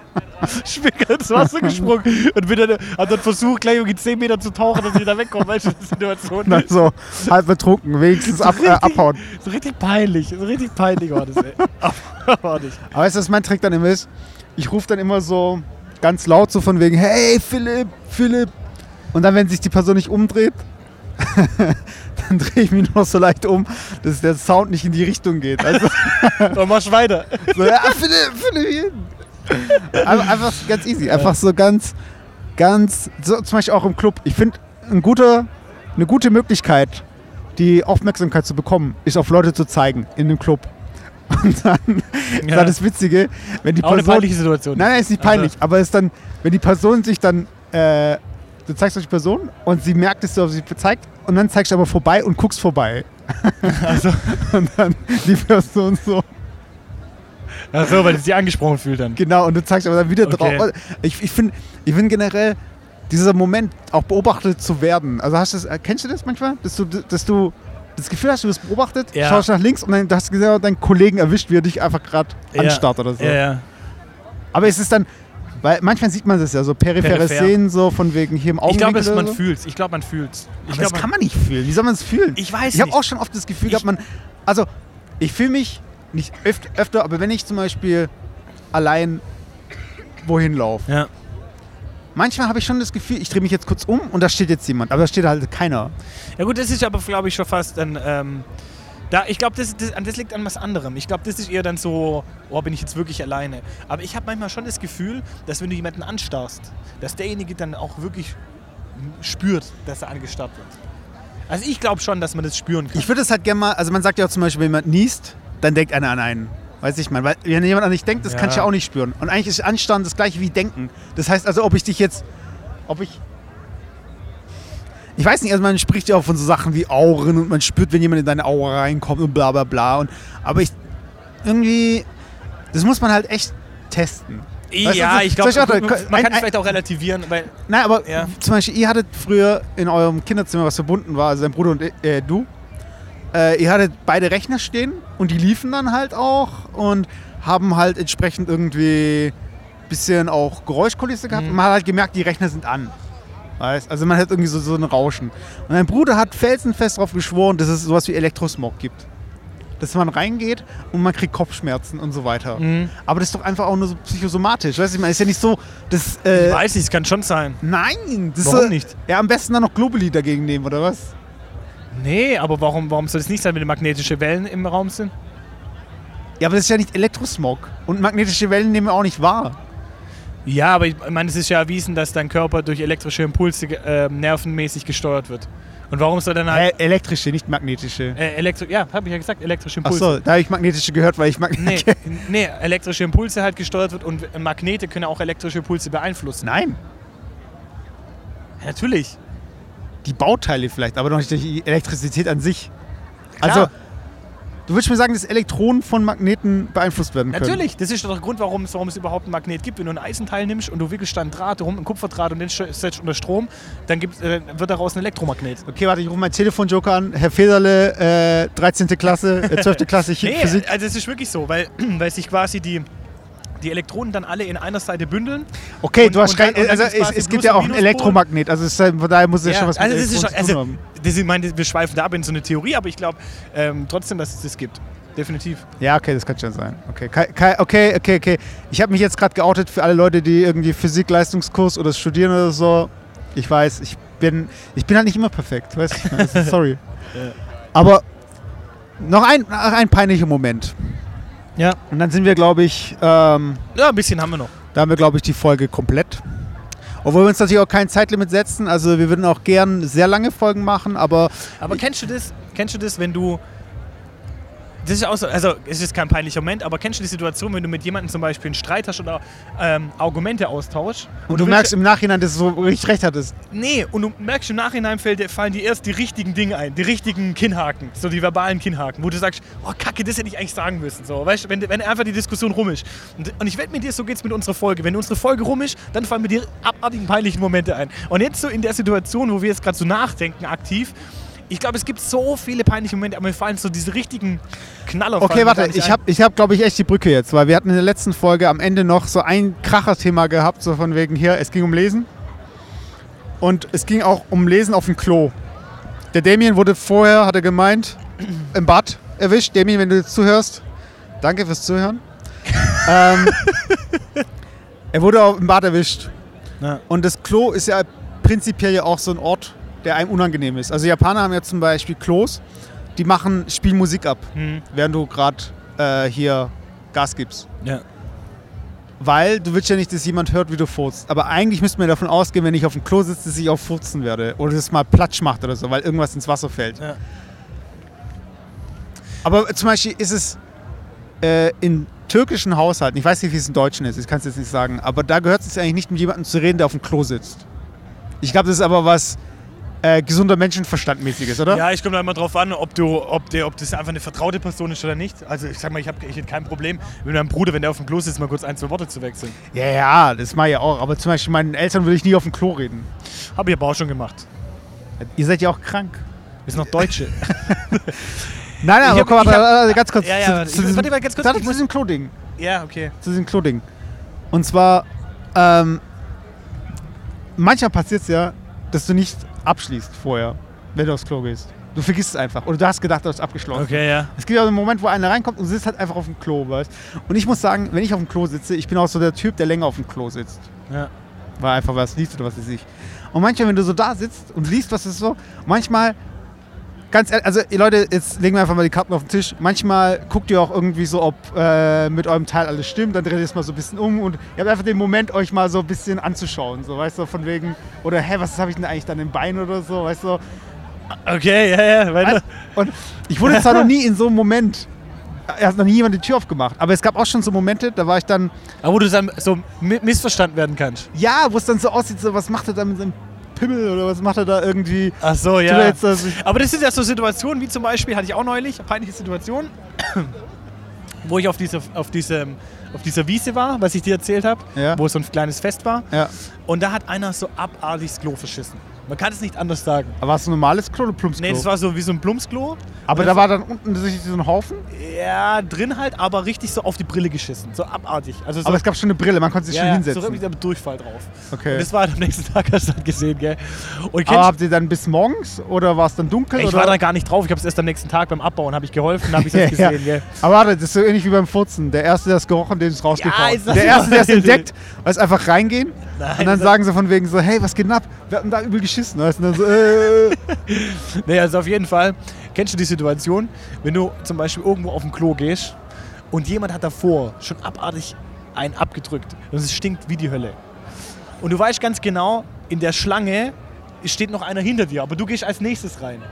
Springer ins Wasser gesprungen. Und bin dann, hab dann versucht, gleich irgendwie 10 Meter zu tauchen, dass ich da wegkomme. Weißt du, die Situation. Dann so halb betrunken, wenigstens ab, äh, richtig- abhauen. So richtig peinlich, so richtig peinlich war das, ey. Aber nicht. Aber weißt du, was mein Trick dann immer ist? Ich rufe dann immer so ganz laut so von wegen, hey Philipp, Philipp. Und dann, wenn sich die Person nicht umdreht, dann drehe ich mich nur noch so leicht um, dass der Sound nicht in die Richtung geht. Also Dann machst du weiter. so, ja, Philipp, Philipp. Einfach, ganz easy. Einfach so ganz, ganz, so zum Beispiel auch im Club. Ich finde, ein guter, eine gute Möglichkeit, die Aufmerksamkeit zu bekommen, ist auf Leute zu zeigen in dem Club. Und dann, Ja. dann das Witzige, wenn die Auch eine Person. peinliche Situation. Nein, nein, ist nicht Also- peinlich, aber es ist dann, wenn die Person sich dann, äh, du zeigst auf die Person und sie merkt, dass du auf sie zeigt und dann zeigst du aber vorbei und guckst vorbei. Also, Und dann die Person so, ach so, weil sie sich angesprochen fühlt dann. genau, und du zeigst aber dann wieder Okay. drauf. Ich, ich finde ich find generell, dieser Moment, auch beobachtet zu werden. Also hast du das, äh, kennst du das manchmal? Dass du, dass du das Gefühl hast, du wirst beobachtet, Ja. schaust nach links und dann hast du gesehen, deinen Kollegen erwischt, wie er dich einfach gerade Ja. anstarrt oder so. Ja, ja. Aber es ist dann, weil manchmal sieht man das ja so, periphere Peripher. Szenen so von wegen hier im Ich glaube, man so. fühlt's. Ich glaube, man fühlt's. Ich Aber glaub, das kann man nicht fühlen. Wie soll man es fühlen? Ich weiß Ich habe auch schon oft das Gefühl gehabt, man. Also, ich fühle mich nicht öfter, öfter, aber wenn ich zum Beispiel allein wohin laufe, Ja. manchmal habe ich schon das Gefühl, ich drehe mich jetzt kurz um und da steht jetzt jemand, aber da steht halt keiner. Ja gut, das ist aber, glaube ich, schon fast dann. Ähm, da, ich glaube, das, das, das liegt an was anderem. Ich glaube, das ist eher dann so, oh, bin ich jetzt wirklich alleine. Aber ich habe manchmal schon das Gefühl, dass wenn du jemanden anstarrst, dass derjenige dann auch wirklich spürt, dass er angestarrt wird. Also ich glaube schon, dass man das spüren kann. Ich würde es halt gerne mal, also man sagt ja auch zum Beispiel, wenn jemand niest, dann denkt einer an einen. Weiß ich mal, weil wenn jemand an dich denkt, das Ja. kannst du ja auch nicht spüren. Und eigentlich ist Anstand das gleiche wie Denken. Das heißt also, ob ich dich jetzt, ob ich, ich weiß nicht, also man spricht ja auch von so Sachen wie Auren und man spürt, wenn jemand in deine Aura reinkommt und bla bla bla. Und, aber ich, irgendwie, das muss man halt echt testen. Weißt du, ja, so- ich glaube, man ein- kann es vielleicht auch relativieren, weil Nein, aber Ja. zum Beispiel, ihr hattet früher in eurem Kinderzimmer, was verbunden war, also dein Bruder und äh, du, äh, ihr hattet beide Rechner stehen und die liefen dann halt auch und haben halt entsprechend irgendwie ein bisschen auch Geräuschkulisse gehabt Mhm. und man hat halt gemerkt, die Rechner sind an. Weißt? Also man hat irgendwie so, so ein Rauschen. Und mein Bruder hat felsenfest darauf geschworen, dass es sowas wie Elektrosmog gibt. Dass man reingeht und man kriegt Kopfschmerzen und so weiter. Mhm. Aber das ist doch einfach auch nur so psychosomatisch. Weißt du, ich meine, ist ja nicht so, dass. Äh, ich weiß nicht, es kann schon sein. Nein, das Warum ist, nicht? Ja, am besten dann noch Globally dagegen nehmen, oder was? Nee, aber warum, warum soll es nicht sein, wenn magnetische Wellen im Raum sind? Ja, aber das ist ja nicht Elektrosmog. Und magnetische Wellen nehmen wir auch nicht wahr. Ja, aber ich meine, es ist ja erwiesen, dass dein Körper durch elektrische Impulse äh, nervenmäßig gesteuert wird. Und warum soll dann halt. Elektrische, nicht magnetische. Äh, Elektro ja, habe ich ja gesagt, elektrische Impulse. Achso, da habe ich magnetische gehört, weil ich mag Nee, nee, elektrische Impulse halt gesteuert wird und Magnete können auch elektrische Impulse beeinflussen. Nein. Natürlich. Die Bauteile vielleicht, aber noch nicht die Elektrizität an sich. Klar. Also, du würdest mir sagen, dass Elektronen von Magneten beeinflusst werden können? Natürlich, das ist doch der Grund, warum es, warum es überhaupt einen Magnet gibt. Wenn du ein Eisenteil nimmst und du wickelst dann Draht rum, einen Kupferdraht und den setzt unter Strom, dann gibt, äh, wird daraus ein Elektromagnet. Okay, warte, ich rufe meinen Telefonjoker an. Herr Federle, äh, 13. Klasse, äh, 12. Klasse Nee, Physik. also es ist wirklich so, weil, weil sich quasi die, die Elektronen dann alle in einer Seite bündeln. Okay, und- du hast dann Also es, es gibt ja auch einen Minuspol. Elektromagnet. Also es ist, von daher muss es ja, schon was mit also, das ist schon, zu tun also haben. das, ich meine, wir schweifen da ab in so eine Theorie, aber ich glaube ähm, trotzdem, dass es das gibt. Definitiv. Ja, okay, das kann schon sein. Okay, okay, okay, okay. Ich habe mich jetzt gerade geoutet für alle Leute, die irgendwie Physik-Leistungskurs oder studieren oder so. Ich weiß, ich bin, ich bin halt nicht immer perfekt. Weißt du? Also, Sorry. Aber noch ein, noch ein peinlicher Moment. Ja. Und dann sind wir, glaube ich, ähm, Ja, ein bisschen haben wir noch. da haben wir, glaube ich, die Folge komplett. Obwohl wir uns natürlich auch kein Zeitlimit setzen. Also wir würden auch gern sehr lange Folgen machen, aber Aber kennst du das? Kennst du das, wenn du. Das ist auch so, also es ist kein peinlicher Moment, aber kennst du die Situation, wenn du mit jemandem zum Beispiel einen Streit hast oder ähm, Argumente austauschst? und du willst- merkst im Nachhinein, dass du so richtig recht hattest. Nee, und du merkst im Nachhinein fällt, fallen dir erst die richtigen Dinge ein, die richtigen Kinnhaken, so die verbalen Kinnhaken, wo du sagst, oh Kacke, das hätte ich eigentlich sagen müssen. So, weißt, du, wenn, wenn einfach die Diskussion rum ist. Und, und ich wette mit dir, so geht's mit unserer Folge. Wenn unsere Folge rum ist, dann fallen mir die abartigen peinlichen Momente ein. Und jetzt so in der Situation, wo wir jetzt gerade so nachdenken aktiv, ich glaube, es gibt so viele peinliche Momente, aber mir fallen so diese richtigen Knaller. Okay, warte, ich habe, ich hab, glaube ich, echt die Brücke jetzt, weil wir hatten in der letzten Folge am Ende noch so ein Kracher-Thema gehabt, so von wegen hier, es ging um Lesen. Und es ging auch um Lesen auf dem Klo. Der Damien wurde vorher, hat er gemeint, im Bad erwischt. Damien, wenn du jetzt zuhörst, danke fürs Zuhören. ähm, er wurde auch im Bad erwischt. Ja. Und das Klo ist ja prinzipiell ja auch so ein Ort, der einem unangenehm ist. Also Japaner haben ja zum Beispiel Klos, die machen, spielen Musik ab Hm, während du gerade äh, hier Gas gibst. ja. Weil du willst ja nicht, dass jemand hört, wie du furzt. Aber eigentlich müsste man davon ausgehen, wenn ich auf dem Klo sitze, dass ich auch furzen werde. Oder dass es mal Platsch macht oder so, weil irgendwas ins Wasser fällt. Ja. Aber zum Beispiel ist es äh, in türkischen Haushalten, ich weiß nicht, wie es in deutschen ist, ich kann es jetzt nicht sagen, aber da gehört es eigentlich nicht mit jemandem zu reden, der auf dem Klo sitzt. Ich glaube, das ist aber was äh, gesunder Menschenverstandmäßiges, oder? Ja, ich komme da immer drauf an, ob, du, ob, der, ob das einfach eine vertraute Person ist oder nicht. Also ich sag mal, ich, hab, ich hätte kein Problem, mit meinem Bruder, wenn der auf dem Klo sitzt, mal kurz ein, zwei Worte zu wechseln. ja, ja, das mache ich auch. Aber zum Beispiel meinen Eltern würde ich nie auf dem Klo reden. Habe ich aber auch schon gemacht. Ihr seid ja auch krank. Wir sind noch Deutsche. Nein, nein, aber hab- komm hab- warte, ganz kurz. Ja, ja, zu, warte, zu ich- warte mal ganz kurz, zu diesem Klo-Ding. ja, okay. Zu diesem Klo-Ding. Und zwar, ähm, manchmal passiert es ja, dass du nicht abschließt vorher, wenn du aufs Klo gehst. Du vergisst es einfach. Oder du hast gedacht, du hast abgeschlossen. Okay, ja. Es gibt ja einen Moment, wo einer reinkommt und sitzt halt einfach auf dem Klo, weißt Und ich muss sagen, wenn ich auf dem Klo sitze, ich bin auch so der Typ, der länger auf dem Klo sitzt. ja. Weil einfach was liest oder was weiß ich. Und manchmal, wenn du so da sitzt und liest, was ist so, manchmal, ganz ehrlich, also ihr Leute, jetzt legen wir einfach mal die Karten auf den Tisch. Manchmal guckt ihr auch irgendwie so, ob äh, mit eurem Teil alles stimmt, dann dreht ihr es mal so ein bisschen um und ihr habt einfach den Moment, euch mal so ein bisschen anzuschauen, so, weißt du, von wegen, oder hä, was habe ich denn eigentlich dann im Bein oder so, weißt du. Okay, ja, ja. Weiter. Und ich wurde zwar noch nie in so einem Moment, er hat noch nie jemand die Tür aufgemacht, aber es gab auch schon so Momente, da war ich dann, Aber wo du dann so mi- missverstanden werden kannst. ja, wo es dann so aussieht, so, was macht er da mit seinem Pimmel oder was macht er da irgendwie. Ach so, ja. jetzt, Aber das sind ja so Situationen, wie zum Beispiel, hatte ich auch neulich, eine peinliche Situation, wo ich auf, diese, auf, diese, auf dieser Wiese war, was ich dir erzählt habe, Ja. wo so ein kleines Fest war. Ja. Und da hat einer so abartig das Klo verschissen. Man kann es nicht anders sagen. Aber war es ein normales Klo oder Plumpsklo? Nee, das war so wie so ein Plumpsklo. aber da das- war dann unten so ein Haufen. Ja, drin halt, aber richtig so auf die Brille geschissen. So abartig. Also so, Aber es gab schon eine Brille, man konnte sich ja, schon ja, hinsetzen. so richtig mit Durchfall drauf. okay. Und das war halt am nächsten Tag, hast du dann gesehen, gell? Und aber habt ihr dann bis morgens oder war es dann dunkel? ich oder? war da gar nicht drauf. Ich habe es erst am nächsten Tag beim Abbauen, habe ich geholfen, habe ich es Ja, gesehen, ja. gell? Aber warte, das ist so ähnlich wie beim Furzen. Der Erste, der es gerochen, dem ist rausgefahren. Ja, der Erste, der es entdeckt, weiß einfach reingehen Nein, und dann das- sagen sie von wegen so, hey, was geht denn ab? Wir hatten da übel geschissen. Weißt? du? Und dann so, äh, Nee, also auf jeden Fall, kennst du die Situation, wenn du zum Beispiel irgendwo auf dem Klo gehst und jemand hat davor schon abartig einen abgedrückt und es stinkt wie die Hölle. Und du weißt ganz genau, in der Schlange steht noch einer hinter dir, aber du gehst als nächstes rein.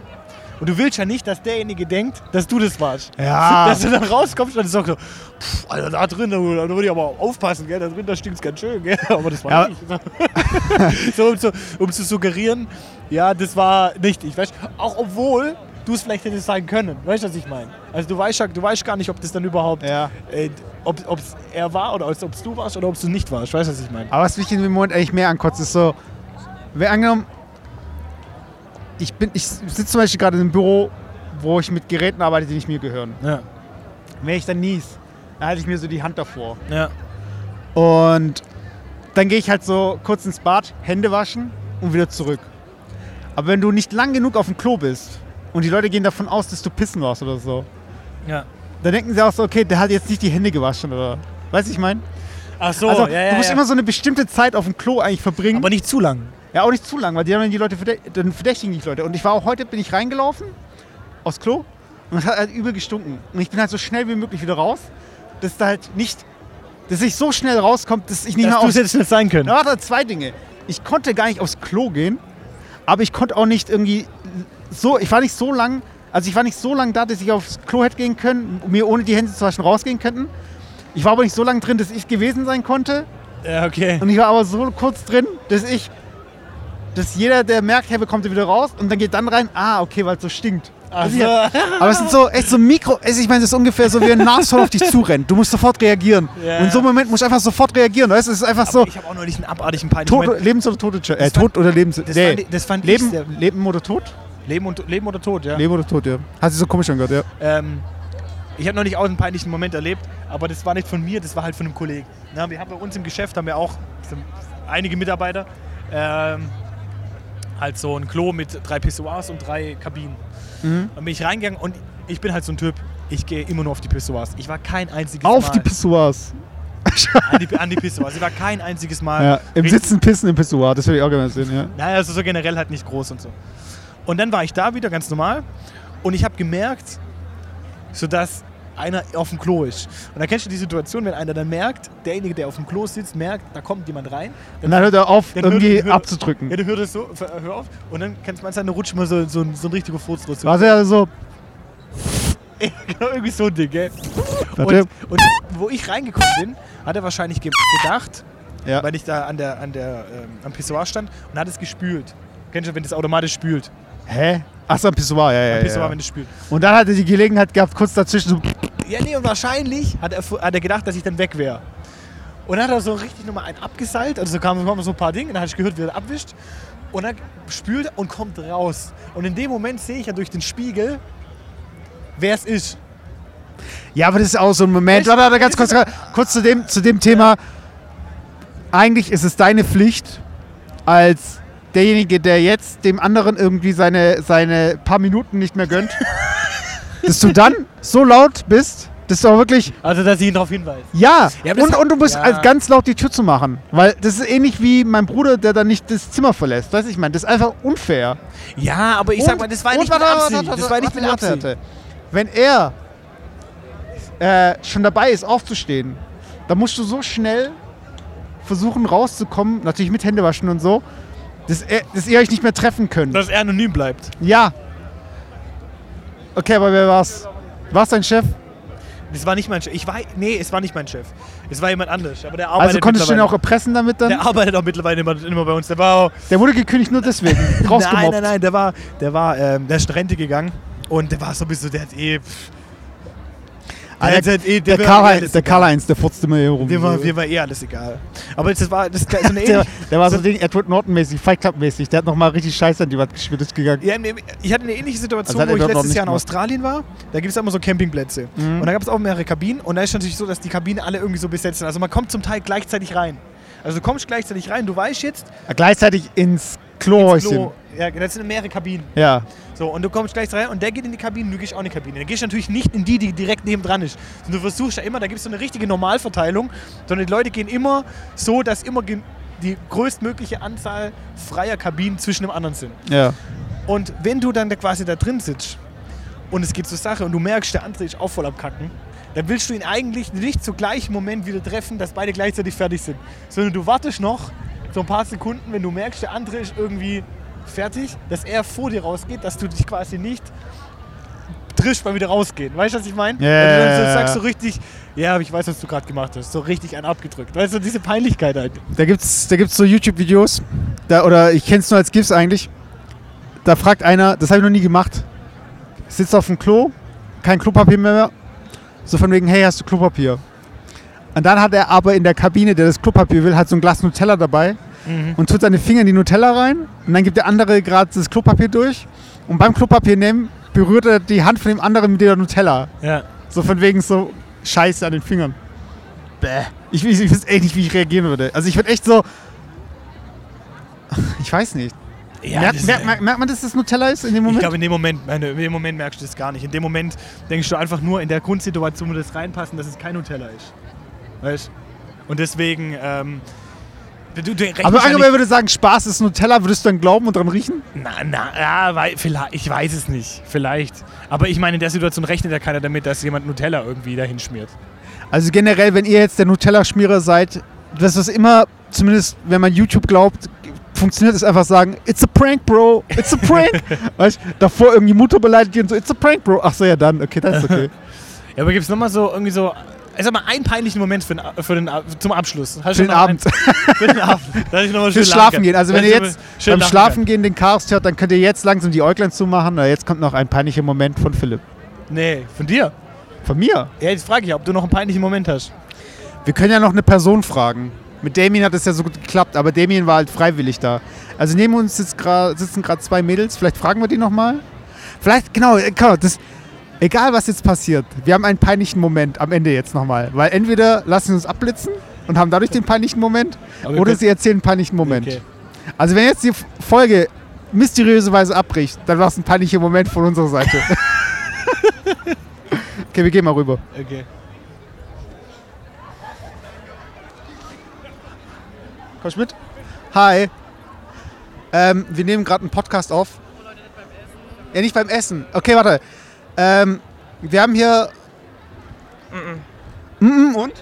Und du willst ja nicht, dass derjenige denkt, dass du das warst. Ja. Dass du dann rauskommst und sagst so, pff, Alter, da drin, da, da würde ich aber aufpassen, gell? da drin, da stinkt es ganz schön, gell? aber das war Ja. nicht. so, um, zu, um zu suggerieren, ja, das war nicht ich, weißt Auch obwohl du es vielleicht hättest sein können, weißt du, was ich meine? Also du weißt, ja- du weißt gar nicht, ob das dann überhaupt, Ja. äh, ob es er war oder ob es du warst oder ob es du nicht warst, weißt du, was ich meine? Aber was mich in dem Moment eigentlich mehr ankotzt, ist so, wer angenommen, ich bin, ich sitze zum Beispiel gerade in einem Büro, wo ich mit Geräten arbeite, die nicht mir gehören. Ja, Wenn ich dann nies, dann halte ich mir so die Hand davor. ja. Und dann gehe ich halt so kurz ins Bad, Hände waschen und wieder zurück. Aber wenn du nicht lang genug auf dem Klo bist und die Leute gehen davon aus, dass du pissen warst oder so, ja. dann denken sie auch so, okay, der hat jetzt nicht die Hände gewaschen oder. Weißt du, ich meine? Ach so, also, ja, ja, du musst ja. immer so eine bestimmte Zeit auf dem Klo eigentlich verbringen. aber nicht zu lang. Ja, auch nicht zu lang, weil die haben die Leute verdä dann verdächtigen die Leute. Und ich war auch heute, bin ich reingelaufen aufs Klo und es hat halt übel gestunken. Und ich bin halt so schnell wie möglich wieder raus, dass da halt nicht, dass ich so schnell rauskomme, dass ich nicht Dass mehr aufs... es jetzt nicht sein können. Da warte, zwei Dinge. Ich konnte gar nicht aufs Klo gehen, aber ich konnte auch nicht irgendwie so, ich war nicht so lang, also ich war nicht so lang da, dass ich aufs Klo hätte gehen können, mir ohne die Hände zu waschen rausgehen könnten. Ich war aber nicht so lang drin, dass ich gewesen sein konnte. Ja, okay. Und ich war aber so kurz drin, dass ich, dass jeder, der merkt, hey, bekommt er wieder raus und dann geht dann rein, ah, okay, weil es so stinkt. Also so. ja, aber es sind so echt so Mikro, also ich meine, das ist ungefähr so wie ein Nashorn auf dich zurennt. Du musst sofort reagieren. Ja. Und in so einem Moment musst du einfach sofort reagieren, weißt du? Es ist einfach so, Ich habe auch neulich einen abartigen tot, Moment. Lebens- oder Tode, äh, Tod oder Lebens... Das nee. fand das fand ich Leben, Leben oder Tod? Leben, und, Leben oder Tod, ja. Leben oder Tod, ja. Hat sich so komisch angehört, ja. Ähm, ich habe noch nicht auch einen peinlichen Moment erlebt, aber das war nicht von mir, das war halt von einem Kollegen. Na, wir haben bei uns im Geschäft haben wir auch einige Mitarbeiter. Ähm, halt so ein Klo mit drei Pissoirs und drei Kabinen. Mhm. Dann bin ich reingegangen und ich bin halt so ein Typ, ich gehe immer nur auf die Pissoirs. Ich war kein einziges Auf Mal die Pissoirs. an, die, an die Pissoirs. Ich war kein einziges Mal. Ja, im Sitzen pissen im Pissoir, das würde ich auch gerne sehen, ja. Naja, also so generell halt nicht groß und so. Und dann war ich da wieder ganz normal und ich habe gemerkt, so dass einer auf dem Klo ist. Und dann kennst du die Situation, wenn einer dann merkt, derjenige, der auf dem Klo sitzt, merkt, da kommt jemand rein. Und dann hört er auf, Dann irgendwie hört- hört- abzudrücken. Ja, du hörst es so, hör auf. Und dann kannst du manchmal, dann rutscht mal so, so, ein- so ein richtiger Furz raus. War ja so, genau, irgendwie so ein Ding, gell? Und, und wo ich reingekommen bin, hat er wahrscheinlich ge gedacht, ja. weil ich da an der, an der, ähm, am Pissoir stand und hat es gespült. Kennst du, wenn das automatisch spült? Hä? Achso, am Pissoir, ja, ja, Am Pissoir, ja. wenn es spült. Und dann hat er die Gelegenheit gehabt, kurz dazwischen so, Ja, nee, und wahrscheinlich hat er, hat er gedacht, dass ich dann weg wäre. Und dann hat er so richtig nochmal einen abgeseilt. Also so kamen kamen so ein paar Dinge, dann habe ich gehört, wie er abwischt. Und dann spült er und kommt raus. Und in dem Moment sehe ich ja durch den Spiegel, wer es ist. Ja, aber das ist auch so ein Moment. Warte, warte, ganz kurz, kurz zu dem, zu dem Thema. Eigentlich ist es deine Pflicht, als derjenige, der jetzt dem anderen irgendwie seine, seine paar Minuten nicht mehr gönnt, dass du dann so laut bist, dass du auch wirklich. Also, dass ich ihn darauf hinweise. Ja, Ja, und, und du musst ja. ganz laut die Tür zu machen. Weil das ist ähnlich wie mein Bruder, der dann nicht das Zimmer verlässt. Weißt du, ich meine, das ist einfach unfair. Ja, aber ich sag mal, das war nicht mit Absicht. Das war nicht mit Absicht. Wenn er äh, schon dabei ist, aufzustehen, dann musst du so schnell versuchen rauszukommen, natürlich mit Händewaschen und so, dass, er, dass ihr euch nicht mehr treffen könnt. Dass er anonym bleibt. Ja. Okay, aber wer war's? War's dein Chef? Das war nicht mein Chef. Ich war, nee, es war nicht mein Chef. Es war jemand anders. Aber der arbeitet Also konntest du ihn mittlerweile- auch erpressen damit dann? Der arbeitet auch mittlerweile immer, immer bei uns. Der war auch, Der wurde gekündigt nur deswegen. Nein, nein, nein, der war, der war, ähm, der ist in Rente gegangen und der war sowieso, der hat eh. pff, Ah, der, der, eh, der, eh Karl-Heinz, alles der egal. Karl-Heinz, der furzt immer hier rum. Dem war, dem war eh alles egal. Aber das war, das ist so eine der, der war so Ding, Edward Norton-mäßig, Fight Club-mäßig. Der hat nochmal richtig Scheiße an die Wand gespielt, ist gegangen. Ja, ich hatte eine ähnliche Situation, Also wo ich letztes Jahr in. Australien war. Da gibt es immer so Campingplätze. Mhm. Und da gab es auch mehrere Kabinen. Und da ist natürlich so, dass die Kabinen alle irgendwie so besetzt sind. Also man kommt zum Teil gleichzeitig rein. Also du kommst gleichzeitig rein, du weißt jetzt, Gleichzeitig ins ins Klohäuschen. Klo, ja, das sind mehrere Kabinen. Ja. So, und du kommst gleich rein und der geht in die Kabine, du gehst auch in die Kabine. Dann gehst du natürlich nicht in die, die direkt neben dran ist. Sondern du versuchst ja immer, da gibt es so eine richtige Normalverteilung, sondern die Leute gehen immer so, dass immer die größtmögliche Anzahl freier Kabinen zwischen dem anderen sind. Ja. Und wenn du dann da quasi da drin sitzt und es geht zur Sache und du merkst, der andere ist auch voll am Kacken, dann willst du ihn eigentlich nicht zu gleichen Moment wieder treffen, dass beide gleichzeitig fertig sind. Sondern du wartest noch so ein paar Sekunden, wenn du merkst, der andere ist irgendwie fertig, dass er vor dir rausgeht, dass du dich quasi nicht triffst beim wieder rausgehen. Weißt du, was ich meine? Ja, Und du dann so sagst so richtig, ja, aber ich weiß, was du gerade gemacht hast. So richtig einen abgedrückt. Weißt du, diese Peinlichkeit halt. Da gibt's, da gibt's so YouTube-Videos, oder ich kenn's nur als GIFs eigentlich. Da fragt einer, das habe ich noch nie gemacht, sitzt auf dem Klo, kein Klopapier mehr, so von wegen, hey, hast du Klopapier? Und dann hat er aber in der Kabine, der das Klopapier will, hat so ein Glas Nutella dabei und tut seine Finger in die Nutella rein und dann gibt der andere gerade das Klopapier durch und beim Klopapier nehmen berührt er die Hand von dem anderen mit der Nutella. Ja. So von wegen so Scheiße an den Fingern. Bäh. Ich, ich, ich weiß echt nicht, wie ich reagieren würde. Also ich würde echt so. Ich weiß nicht. ja merkt, das- merkt, merkt, merkt man, dass das Nutella ist in dem Ich Moment? glaube, in dem Moment, meine, in dem Moment merkst du das gar nicht. In dem Moment denkst du einfach nur in der Grundsituation, wo das reinpassen, dass es kein Nutella ist. Weißt du? Und deswegen, ähm, du, du aber ja er nicht, würde sagen, Spaß ist Nutella, würdest du dann glauben und dran riechen? na, na, ja, wei- vielleicht, ich weiß es nicht, vielleicht. Aber ich meine, in der Situation rechnet ja keiner damit, dass jemand Nutella irgendwie dahin schmiert. Also generell, wenn ihr jetzt der Nutella-Schmierer seid, das ist immer, zumindest wenn man YouTube glaubt, funktioniert es einfach sagen, it's a prank, bro, it's a prank. weißt du, davor irgendwie Mutter beleidigt und so, it's a prank, bro. Ach so, ja dann, okay, das ist okay. Ja, aber gibt es nochmal so irgendwie so, ich sag mal, einen peinlichen Moment für den, für den, zum Abschluss? Hast Für den Abend. Für den Abend. Dass ich noch mal schön Schlafen gehen. Also wenn ihr jetzt beim Schlafen gehen den Cast hört, dann könnt ihr jetzt langsam die Äuglein zumachen. Na, Jetzt kommt noch ein peinlicher Moment von Philipp. Nee, von dir. Von mir. Ja, jetzt frage ich, ob du noch einen peinlichen Moment hast. Wir können ja noch eine Person fragen. Mit Damien hat es ja so gut geklappt, aber Damien war halt freiwillig da. Also neben uns sitzen gerade zwei Mädels. Vielleicht fragen wir die nochmal. Vielleicht, genau, äh, genau das, egal was jetzt passiert, wir haben einen peinlichen Moment am Ende jetzt nochmal. Weil entweder lassen sie uns abblitzen und haben dadurch den peinlichen Moment oder sie erzählen einen peinlichen Moment. Okay. Also wenn jetzt die Folge mysteriöserweise abbricht, dann war es ein peinlicher Moment von unserer Seite. okay, wir gehen mal rüber. Okay. Kommst mit? Hi. Ähm, wir nehmen gerade einen Podcast auf. Ja, nicht beim Essen. Okay, warte. Ähm, wir haben hier. Mm -mm. und?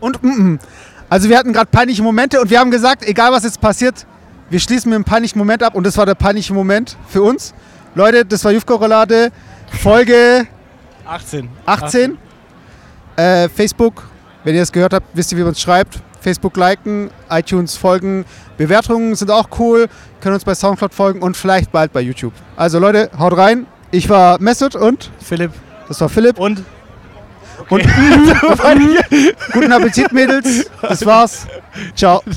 Und mm Also wir hatten gerade peinliche Momente und wir haben gesagt, egal was jetzt passiert, wir schließen mit einem peinlichen Moment ab und das war der peinliche Moment für uns. Leute, das war Jufko-Roulade, Folge 18. 18. Äh, Facebook, wenn ihr es gehört habt, wisst ihr, wie man es schreibt. Facebook liken, iTunes folgen, Bewertungen sind auch cool, können uns bei Soundcloud folgen und vielleicht bald bei YouTube. Also Leute, haut rein. Ich war Mesut und Philipp. das war Philipp. Und? Und guten Appetit, Mädels. Das war's. Ciao.